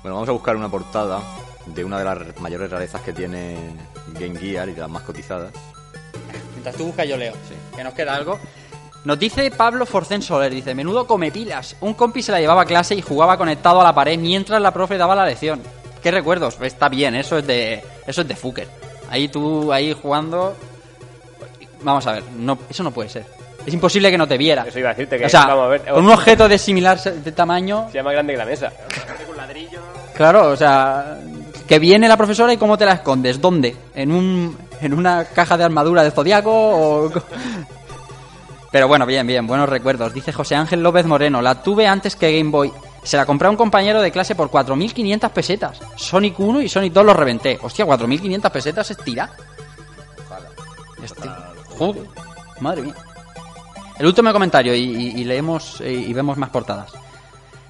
Bueno, vamos a buscar una portada de una de las mayores rarezas que tiene Game Gear y de las más cotizadas. Mientras tú buscas, yo leo. Que nos queda algo. Nos dice Pablo Forcén Soler, dice, menudo come pilas. Un compi se la llevaba a clase y jugaba conectado a la pared mientras la profe daba la lección. ¿Qué recuerdos? Pues Está bien, eso es de eso es de Fuker. Ahí tú, ahí jugando... Vamos a ver, no, eso no puede ser. Es imposible que no te viera. Eso iba a decirte que, O sea, vamos a ver. con un objeto de similar de tamaño... Se llama grande que la mesa. Claro, o sea, que viene la profesora y cómo te la escondes, ¿dónde? ¿En un en una caja de armadura de zodiaco o Pero bueno, bien, bien, buenos recuerdos. Dice José Ángel López Moreno, la tuve antes que Game Boy. Se la compré a un compañero de clase por 4.500 pesetas. Sonic 1 y Sonic 2 los reventé. Hostia, 4.500 pesetas es tira. Este- Joder, madre mía. El último comentario y, y- y leemos eh, y vemos más portadas.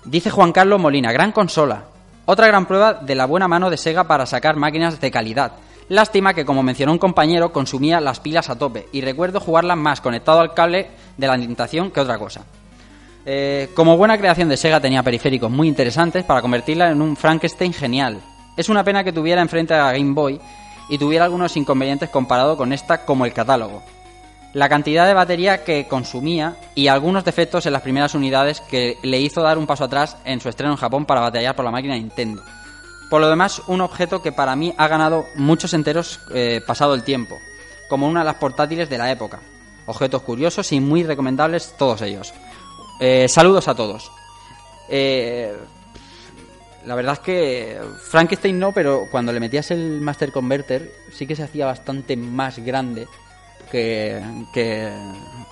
Dice Juan Carlos Molina, gran consola. Otra gran prueba de la buena mano de Sega para sacar máquinas de calidad. Lástima que, como mencionó un compañero, consumía las pilas a tope y recuerdo jugarla más conectado al cable de la alimentación que otra cosa. Eh, como buena creación de Sega tenía periféricos muy interesantes para convertirla en un Frankenstein genial. Es una pena que tuviera enfrente a Game Boy y tuviera algunos inconvenientes comparado con esta como el catálogo. La cantidad de batería que consumía y algunos defectos en las primeras unidades que le hizo dar un paso atrás en su estreno en Japón para batallar por la máquina Nintendo. Por lo demás, un objeto que para mí ha ganado muchos enteros eh, pasado el tiempo, como una de las portátiles de la época. Objetos curiosos y muy recomendables todos ellos. Eh, saludos a todos. Eh, la verdad es que Frankenstein no, pero cuando le metías el Master Converter sí que se hacía bastante más grande que, que,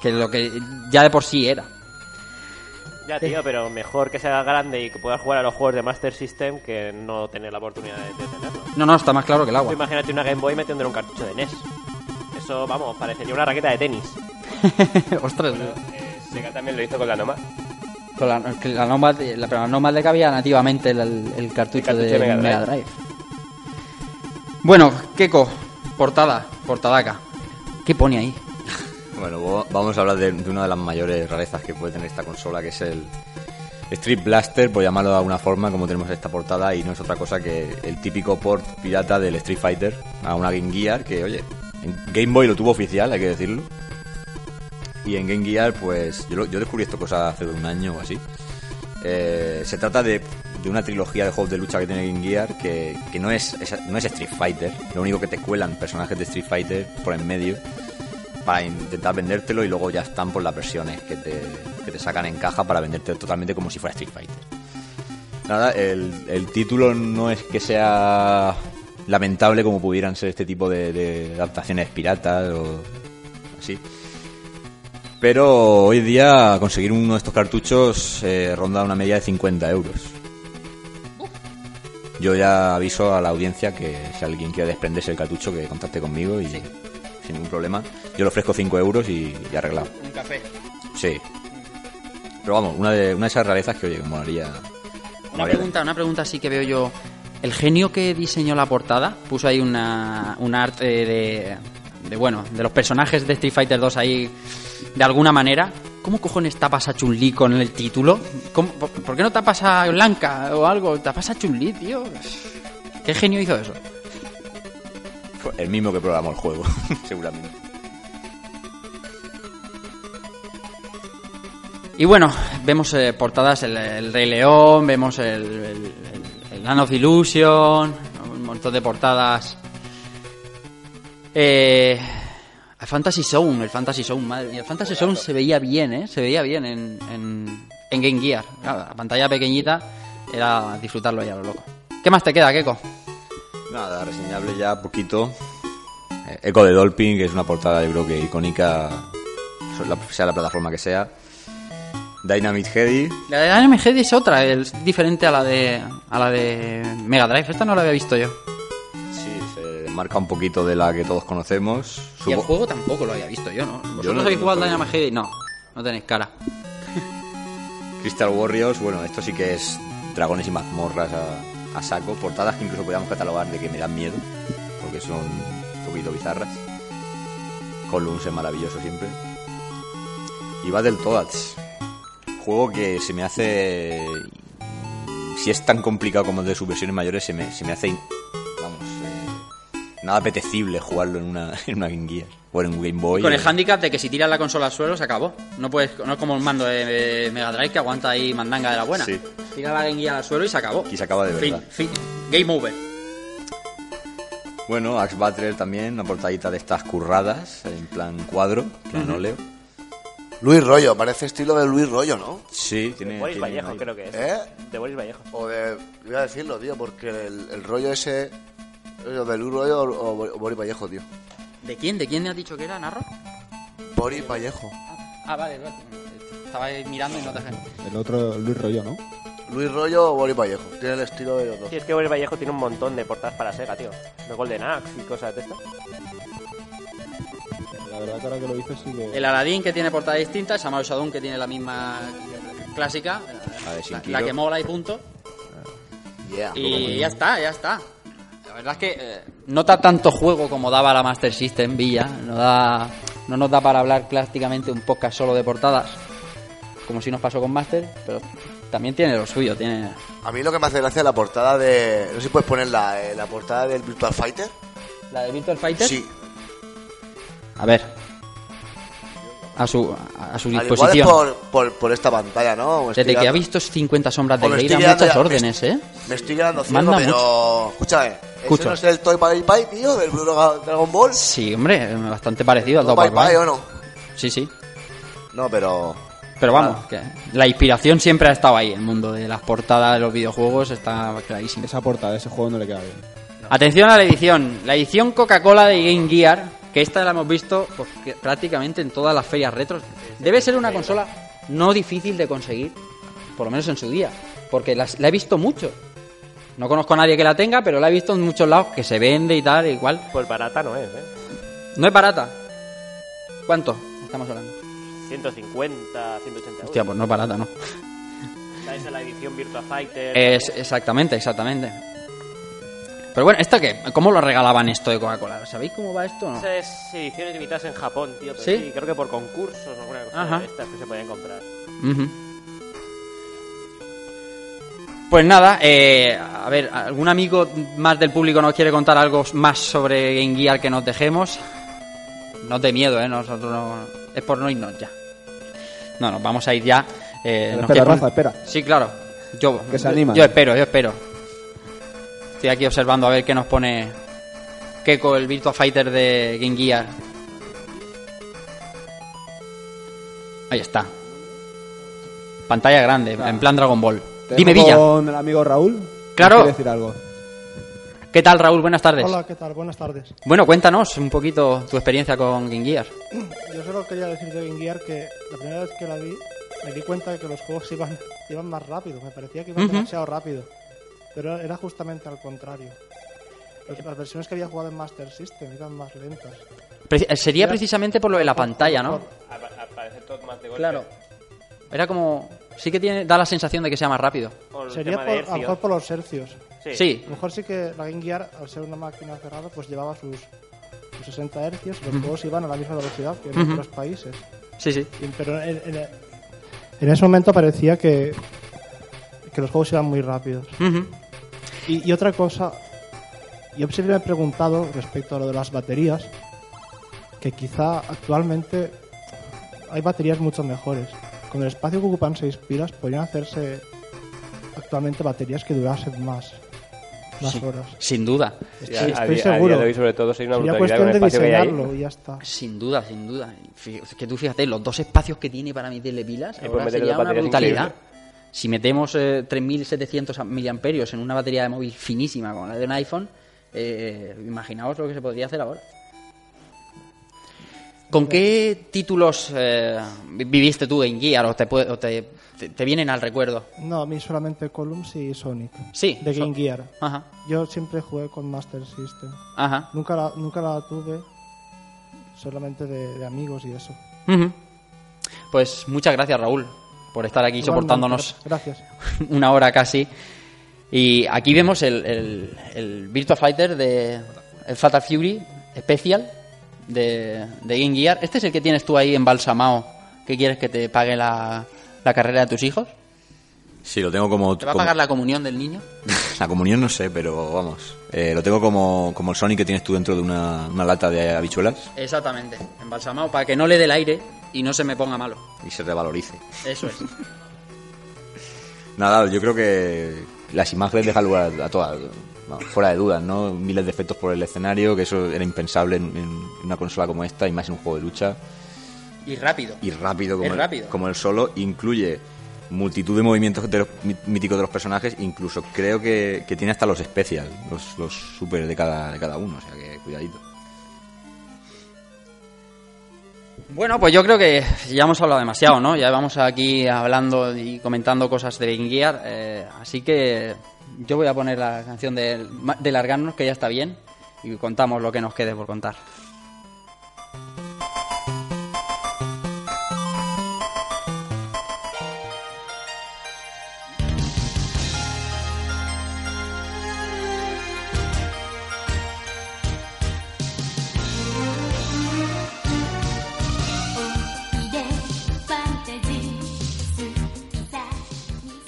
que lo que ya de por sí era. Ya, tío, pero mejor que sea grande y que puedas jugar a los juegos de Master System que no tener la oportunidad de, de tenerlo. No, no, está más claro que el Tú agua. imagínate una Game Boy metiendo en un cartucho de NES. Eso, vamos, parecería una raqueta de tenis. <laughs> Ostras, Eh, Sega también lo hizo con la Noma. con la, la Nomad, la, pero la Nomad le cabía nativamente el, el- el cartucho, cartucho de, de Mega Mega Drive. Bueno, Keko, portada, portadaca. ¿Qué pone ahí? Bueno, vamos a hablar de, de una de las mayores rarezas que puede tener esta consola, que es el Street Blaster, por llamarlo de alguna forma, como tenemos esta portada, y no es otra cosa que el típico port pirata del Street Fighter a una Game Gear, que oye, en Game Boy lo tuvo oficial, hay que decirlo. Y en Game Gear, pues yo, yo descubrí esto cosa hace un año o así. Eh, se trata de, de una trilogía de juegos de lucha que tiene Game Gear que, que no, es, es- no es Street Fighter. Lo único que te cuelan personajes de Street Fighter por en medio para intentar vendértelo y luego ya están por las versiones que te, que te sacan en caja para venderte totalmente como si fuera Street Fighter. Nada, el, el título no es que sea lamentable como pudieran ser este tipo de, de adaptaciones piratas o así. Pero hoy día conseguir uno de estos cartuchos eh, ronda una media de 50 euros. Yo ya aviso a la audiencia que si alguien quiere desprenderse el cartucho que contacte conmigo y sin ningún problema. Yo le ofrezco 5 euros y, y arreglado. Un café. Sí. Pero vamos, una de, una de esas rarezas que, oye, que molaría... Una molaría. pregunta, una pregunta sí que veo yo. El genio que diseñó la portada puso ahí una, un arte de, de, bueno, de los personajes de Street Fighter 2 ahí de alguna manera. ¿Cómo cojones tapas a Chun-Li con el título? ¿Cómo- por, por qué no tapas a Blanca o algo? Tapas a Chun-Li, tío. ¿Qué genio hizo eso? El mismo que programó el juego, <laughs> seguramente. Y bueno, vemos eh, portadas el, el Rey León, vemos el, el, el- el Land of Illusion, un montón de portadas. Eh, el Fantasy Zone, el Fantasy Zone, madre mía, el Fantasy Zone se veía bien, ¿eh? Se veía bien en, en, en Game Gear. Claro, la pantalla pequeñita era disfrutarlo ya, lo loco. ¿Qué más te queda, Keiko? Nada, reseñable ya poquito. Eh, Echo de Dolphin, que es una portada yo creo que icónica, sea la plataforma que sea. Dynamite Heady, La de Anime Head es otra, es diferente a la de a la de Mega Drive. Esta no la había visto yo. Marca un poquito de la que todos conocemos. Y el Supo- juego tampoco lo había visto yo, ¿no? ¿Vosotros no- habéis no jugado al sabía. Dynamite? No, no tenéis cara. Crystal Warriors, bueno, esto sí que es dragones y mazmorras a, a saco. Portadas que incluso podríamos catalogar de que me dan miedo, porque son un poquito bizarras. Columns es maravilloso siempre. Y va del Toads. Juego que se me hace. Si es tan complicado como el de sus versiones mayores, se me, se me hace. Nada apetecible jugarlo en una, <laughs> en una Game Gear. O en un Game Boy. Con o- el handicap de que si tiras la consola al suelo se acabó. No puedes, no es como un mando de, de Mega Drive que aguanta ahí mandanga de la buena. Sí. Tira la Game Gear al suelo y se acabó. Aquí se acaba de Fin, verdad. fin. Game over. Bueno, Axe Battle también, una portadita de estas curradas, en plan cuadro, plan Ujú. óleo. Luis Rollo, parece estilo de Luis Rollo, ¿no? Sí, tiene. Boris tiene Vallejo, ahí. creo que es. ¿Eh? De Boris Vallejo. O de... Voy a decirlo, tío, porque el, el rollo ese... O de Luis Rollo o, o Boris Vallejo, tío. ¿De quién? ¿De quién me has dicho que era, Narro? Boris Vallejo. Ah, vale, vale. Estaba ahí mirando y no te El otro, Luis Rollo, ¿no? Luis Rollo o Boris Vallejo. Tiene el estilo de los dos. Sí, es que Boris Vallejo tiene un montón de portadas para Sega, tío. De Golden Axe y cosas de esto. La verdad que ahora que lo dices sí que... El Aladdin que tiene portada distinta, el Samurai Shodown que tiene la misma clásica, La de la, la que mola y punto. Yeah. Y ya está, ya está. La verdad es que eh, no da tanto juego como daba la Master System Villa. No, da, no nos da para hablar prácticamente un podcast solo de portadas, como si nos pasó con Master, pero también tiene lo suyo. Tiene... A mí lo que me hace gracia es la portada de... No sé si puedes ponerla, eh, la portada del Virtual Fighter. ¿La de Virtual Fighter? Sí. A ver. A su, a su Al igual es disposición. por, por, por esta pantalla, ¿no? Me Desde que ha visto 50 sombras de me Grey, estoy da quedando muchas ya- órdenes, ¿eh? Me estoy quedando ciego, Manda pero... Escúchame. Escucho. ¿Ese no es el Toy Pie Pie, tío? ¿Del Dragon Ball? Sí, hombre, bastante parecido al ¿Toy Pie Pie. o no? Sí, sí. No, pero... Pero vamos, que la inspiración siempre ha estado ahí. El mundo de las portadas de los videojuegos está clarísimo. Esa portada de ese juego no le queda bien. Atención a la edición. La edición Coca-Cola de Game Gear, que esta la hemos visto pues, que prácticamente en todas las ferias retros. Debe ser una consola no difícil de conseguir, por lo menos en su día, porque las- la he visto mucho. No conozco a nadie que la tenga, pero la he visto en muchos lados que se vende y tal, igual. Pues barata no es, ¿eh? No es barata. ¿Cuánto estamos hablando? 150, 180 euros. Hostia, pues no es barata, ¿no? Esa es la edición Virtua Fighter. Es, exactamente, exactamente. Pero bueno, ¿esta qué? ¿Cómo lo regalaban esto de Coca-Cola? ¿Sabéis cómo va esto o no? Esa es ediciones limitadas en Japón, tío. Pero ¿Sí? ¿Sí? creo que por concursos o alguna cosa Ajá. de estas que se podían comprar. Pues nada, eh, a ver, ¿algún amigo más del público nos quiere contar algo más sobre Game Gear que nos dejemos? No de miedo, ¿eh? Nosotros no... Es por no irnos ya. No, nos vamos a ir ya. Eh, nos espera, queda- Rafa, espera. Sí, claro. Yo, Que se anima. Yo espero, yo espero. Estoy aquí observando a ver qué nos pone Keiko, el Virtua Fighter de Game Gear. Ahí está. Pantalla grande, en plan Dragon Ball. Te Dime, Villa. con el amigo Raúl. Claro. ¿Quiere decir algo? ¿Qué tal, Raúl? Buenas tardes. Hola, ¿qué tal? Buenas tardes. Bueno, cuéntanos un poquito tu experiencia con Game Gear. <clears throat> Yo solo quería decir de Game Gear que la primera vez que la vi me di cuenta de que los juegos iban, iban más rápido. Me parecía que iban demasiado rápido. Pero era justamente al contrario. Las versiones que había jugado en Master System iban más lentas. Pre- eh, sería Era- precisamente por lo de la pantalla, ¿no? Parecer todo más de golpe. Claro. Era como... Sí que tiene, da la sensación de que sea más rápido. Sería por, a lo mejor por los hercios. Sí. Sí. A lo mejor sí que la Game Gear, al ser una máquina cerrada, pues llevaba sus, sus 60 hercios y los juegos iban a la misma velocidad que en otros países. Sí, sí. Y- Pero en, en- en ese momento parecía que, que los juegos iban muy rápidos. Y, y otra cosa, yo siempre me he preguntado respecto a lo de las baterías, que quizá actualmente hay baterías mucho mejores. Con el espacio que ocupan 6 pilas podrían hacerse actualmente baterías que durasen más, más Sí, horas. Sin duda. A- estoy día- a seguro. día de hoy, sobre todo, sería una cuestión con el de diseñarlo y ya está. Sin duda, sin duda. Es que tú fíjate, los dos espacios que tiene para meterle pilas, Ahí ahora sería una brutalidad. Si metemos eh, 3.700 miliamperios en una batería de móvil finísima como la de un iPhone, eh, imaginaos lo que se podría hacer ahora. ¿Con qué títulos eh, vi- viviste tú en Gear o, te, o te, te- te vienen al recuerdo? No, a mí solamente Columns y Sonic. Sí, De Game so- Gear. Ajá. Yo siempre jugué con Master System. Ajá. Nunca la, nunca la tuve, solamente de, de amigos y eso. Pues muchas gracias, Raúl. Por estar aquí soportándonos Gracias. <laughs> una hora casi. Y aquí vemos el, el, el Virtua Fighter de el Fatal Fury Special de, de Game Gear. ¿Este es el que tienes tú ahí embalsamado que quieres que te pague la, la carrera de tus hijos? Sí, lo tengo como... ¿Te va a como- pagar la comunión del niño? <laughs> La comunión no sé, pero vamos. eh, lo tengo como, como el Sonic que tienes tú dentro de una, una lata de habichuelas Exactamente, embalsamado para que no le dé el aire y no se me ponga malo. y se revalorice. Eso es. <laughs> Nada, yo creo que las imágenes dejan lugar a todas, fuera de dudas, ¿no? Miles de efectos por el escenario, que eso era impensable en, en una consola como esta y más en un juego de lucha. Y rápido. Y rápido como, el, rápido. como el solo, incluye multitud de movimientos de los, mí- míticos de los personajes, incluso creo que, que tiene hasta los especial, los, los super de cada, de cada uno, o sea que cuidadito. Bueno, pues yo creo que ya hemos hablado demasiado, ¿no? Ya vamos aquí hablando y comentando cosas de Gear, eh, así que yo voy a poner la canción de, de Largarnos, que ya está bien, y contamos lo que nos quede por contar.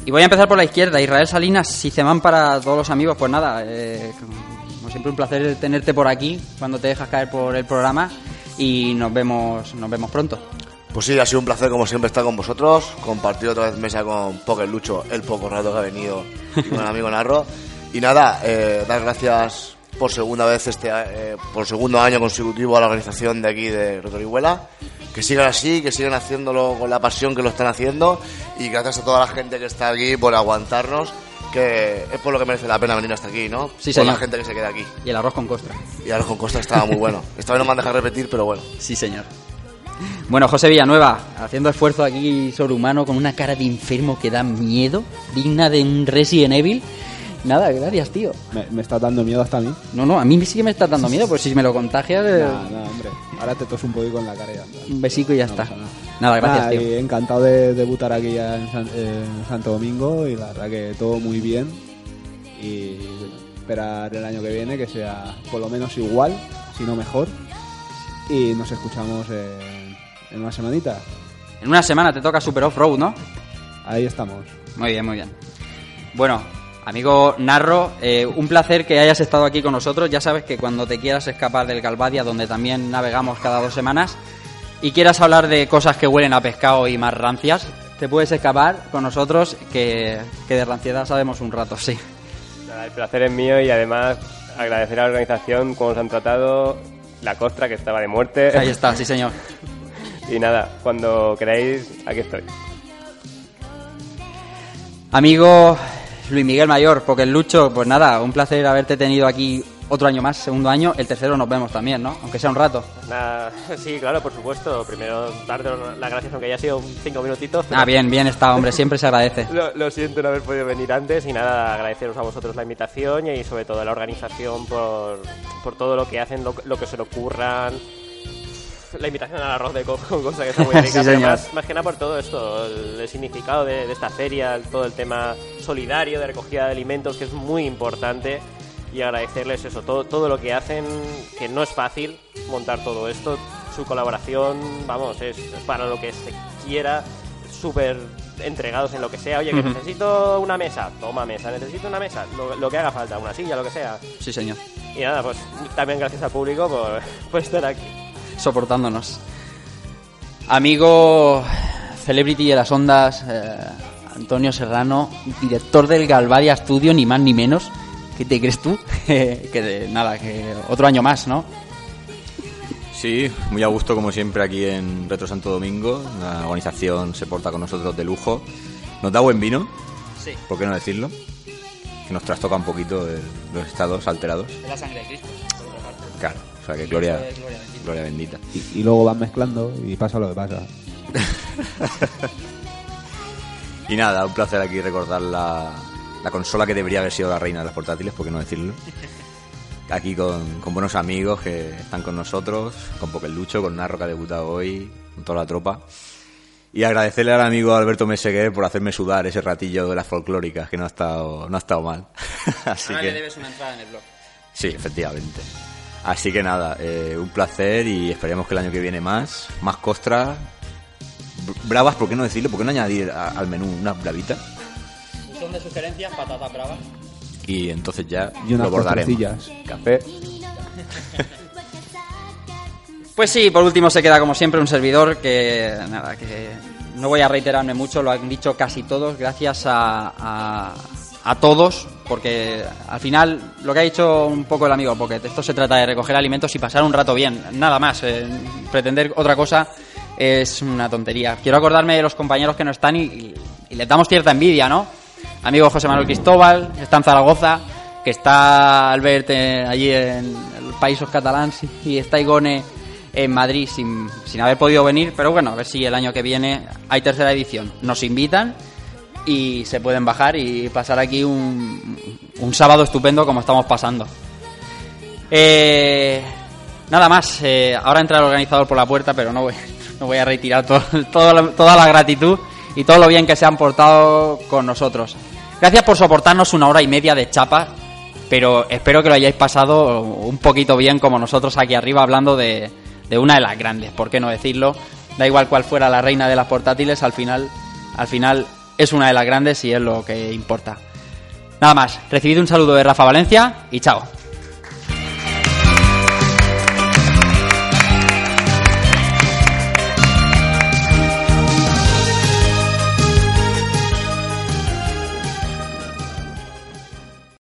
Y voy a empezar por la izquierda. Israel Salinas, si se van para todos los amigos, pues nada, eh, como siempre un placer tenerte por aquí cuando te dejas caer por el programa y nos vemos, nos vemos pronto. Pues sí, ha sido un placer como siempre estar con vosotros, compartir otra vez mesa con Poker Lucho, el poco rato que ha venido, y con el amigo Narro. Y nada, eh, dar gracias por segunda vez, este eh, por segundo año consecutivo a la organización de aquí de Rotorihuela. Que sigan así, que sigan haciéndolo con la pasión que lo están haciendo. Y gracias a toda la gente que está aquí por aguantarnos, que es por lo que merece la pena venir hasta aquí, ¿no? Sí, por la señor. gente que se queda aquí. Y el arroz con costra. Y el arroz con costa estaba muy bueno. <laughs> Esta vez no me han dejado repetir, pero bueno. Sí, señor. Bueno, José Villanueva, haciendo esfuerzo aquí sobrehumano con una cara de enfermo que da miedo, digna de un Resident Evil. Nada, gracias, tío. Me, me está dando miedo hasta a mí. No, no, a mí sí que me está dando miedo, pues si me lo contagias, eh, No, no, hombre. Ahora te tos un poquito en la cara y ya está. un besico y ya está. pasa nada. Nada, gracias, Nada, tío. y encantado de debutar aquí ya en, San- en Santo Domingo y la verdad que todo muy bien. Y esperar el año que viene que sea por lo menos igual, si no mejor. Y nos escuchamos en, en una semanita. En una semana te toca Super Off-Road, ¿no? Ahí estamos. Muy bien, muy bien. Bueno, amigo Narro, eh, un placer que hayas estado aquí con nosotros. Ya sabes que cuando te quieras escapar del Galvadia, donde también navegamos cada dos semanas, y quieras hablar de cosas que huelen a pescado y más rancias, te puedes escapar con nosotros, que, que de ranciedad sabemos un rato, sí. El placer es mío y además agradecer a la organización cómo nos han tratado, la costra que estaba de muerte. Ahí está, sí señor. Y nada, cuando queráis, aquí estoy. Amigo Luis Miguel Mayor, porque el Lucho, pues nada, un placer haberte tenido aquí otro año más, segundo año, el tercero nos vemos también, ¿no? Aunque sea un rato. Nada, sí, claro, por supuesto. Primero, darte las gracias, aunque haya sido cinco minutitos. pero- Ah, bien, bien está, hombre, siempre se agradece. <laughs> Lo, lo siento no haber podido venir antes y nada, agradeceros a vosotros la invitación y sobre todo a la organización por, por todo lo que hacen, lo, lo que se le ocurran. La invitación al arroz de coco, <laughs> cosa que está muy <laughs> rica, Sí, pero más, más que nada por todo esto, el, el significado de, de esta feria, todo el tema solidario de recogida de alimentos, que es muy importante, y agradecerles eso, todo, todo lo que hacen, que no es fácil montar todo esto, su colaboración, vamos, es, es para lo que se quiera, súper entregados en lo que sea. Oye, que Ujú. necesito una mesa, toma mesa, necesito una mesa, lo, lo que haga falta, una silla, lo que sea. Sí, señor. Y nada, pues también gracias al público por, <laughs> por estar aquí. Soportándonos. Amigo Celebrity de las Ondas, eh, Antonio Serrano, director del Galvaria Studio, ni más ni menos. ¿Qué te crees tú? <laughs> que de, nada, que otro año más, ¿no? Sí, muy a gusto como siempre aquí en Retro Santo Domingo. La organización se porta con nosotros de lujo. Nos da buen vino, Sí. ¿por qué no decirlo? Que nos trastoca un poquito el- los estados alterados. De la sangre de Cristo. Claro, o sea que gloria, gloria bendita. gloria bendita. Y, y luego van mezclando y pasa lo que pasa. <laughs> Y nada, un placer aquí recordar la, la consola que debería haber sido la reina de los portátiles, por qué no decirlo. <laughs> Aquí con, con buenos amigos que están con nosotros, con Pokelucho, con Narro que ha debutado hoy, con toda la tropa. Y agradecerle al amigo Alberto Meseguer por hacerme sudar ese ratillo de las folclóricas, que no ha estado, no ha estado mal. <laughs> Así Ahora le debes una entrada en el blog. sí, efectivamente. Así que nada, eh, un placer y esperemos que el año que viene más, más costras. Br- Bravas, ¿por qué no decirlo? ¿Por qué no añadir a- al menú unas bravitas? Son de sugerencias, patatas bravas. Y entonces ya Y unas lo abordaremos. Café. <laughs> Pues sí, por último se queda como siempre un servidor que nada, que no voy a reiterarme mucho, lo han dicho casi todos, gracias a, a, a todos, porque al final lo que ha dicho un poco el amigo Pocket, esto se trata de recoger alimentos y pasar un rato bien, nada más, eh, pretender otra cosa es una tontería. Quiero acordarme de los compañeros que no están y, y- les damos cierta envidia, ¿no? Amigo José Manuel Cristóbal, está en Zaragoza, que está Albert eh, allí en el Paísos Catalans y está Igone en Madrid sin, sin haber podido venir, pero bueno, a ver si el año que viene hay tercera edición. Nos invitan y se pueden bajar y pasar aquí un, un sábado estupendo como estamos pasando. Eh, nada más, eh, ahora entra el organizador por la puerta, pero no voy, <laughs> no voy a retirar todo, toda la gratitud y todo lo bien que se han portado con nosotros. Gracias por soportarnos una hora y media de chapa, pero espero que lo hayáis pasado un poquito bien como nosotros aquí arriba hablando de, de una de las grandes, ¿por qué no decirlo? Da igual cuál fuera la reina de las portátiles, al final, al final es una de las grandes y es lo que importa. Nada más, recibid un saludo de Rafa Valencia y chao.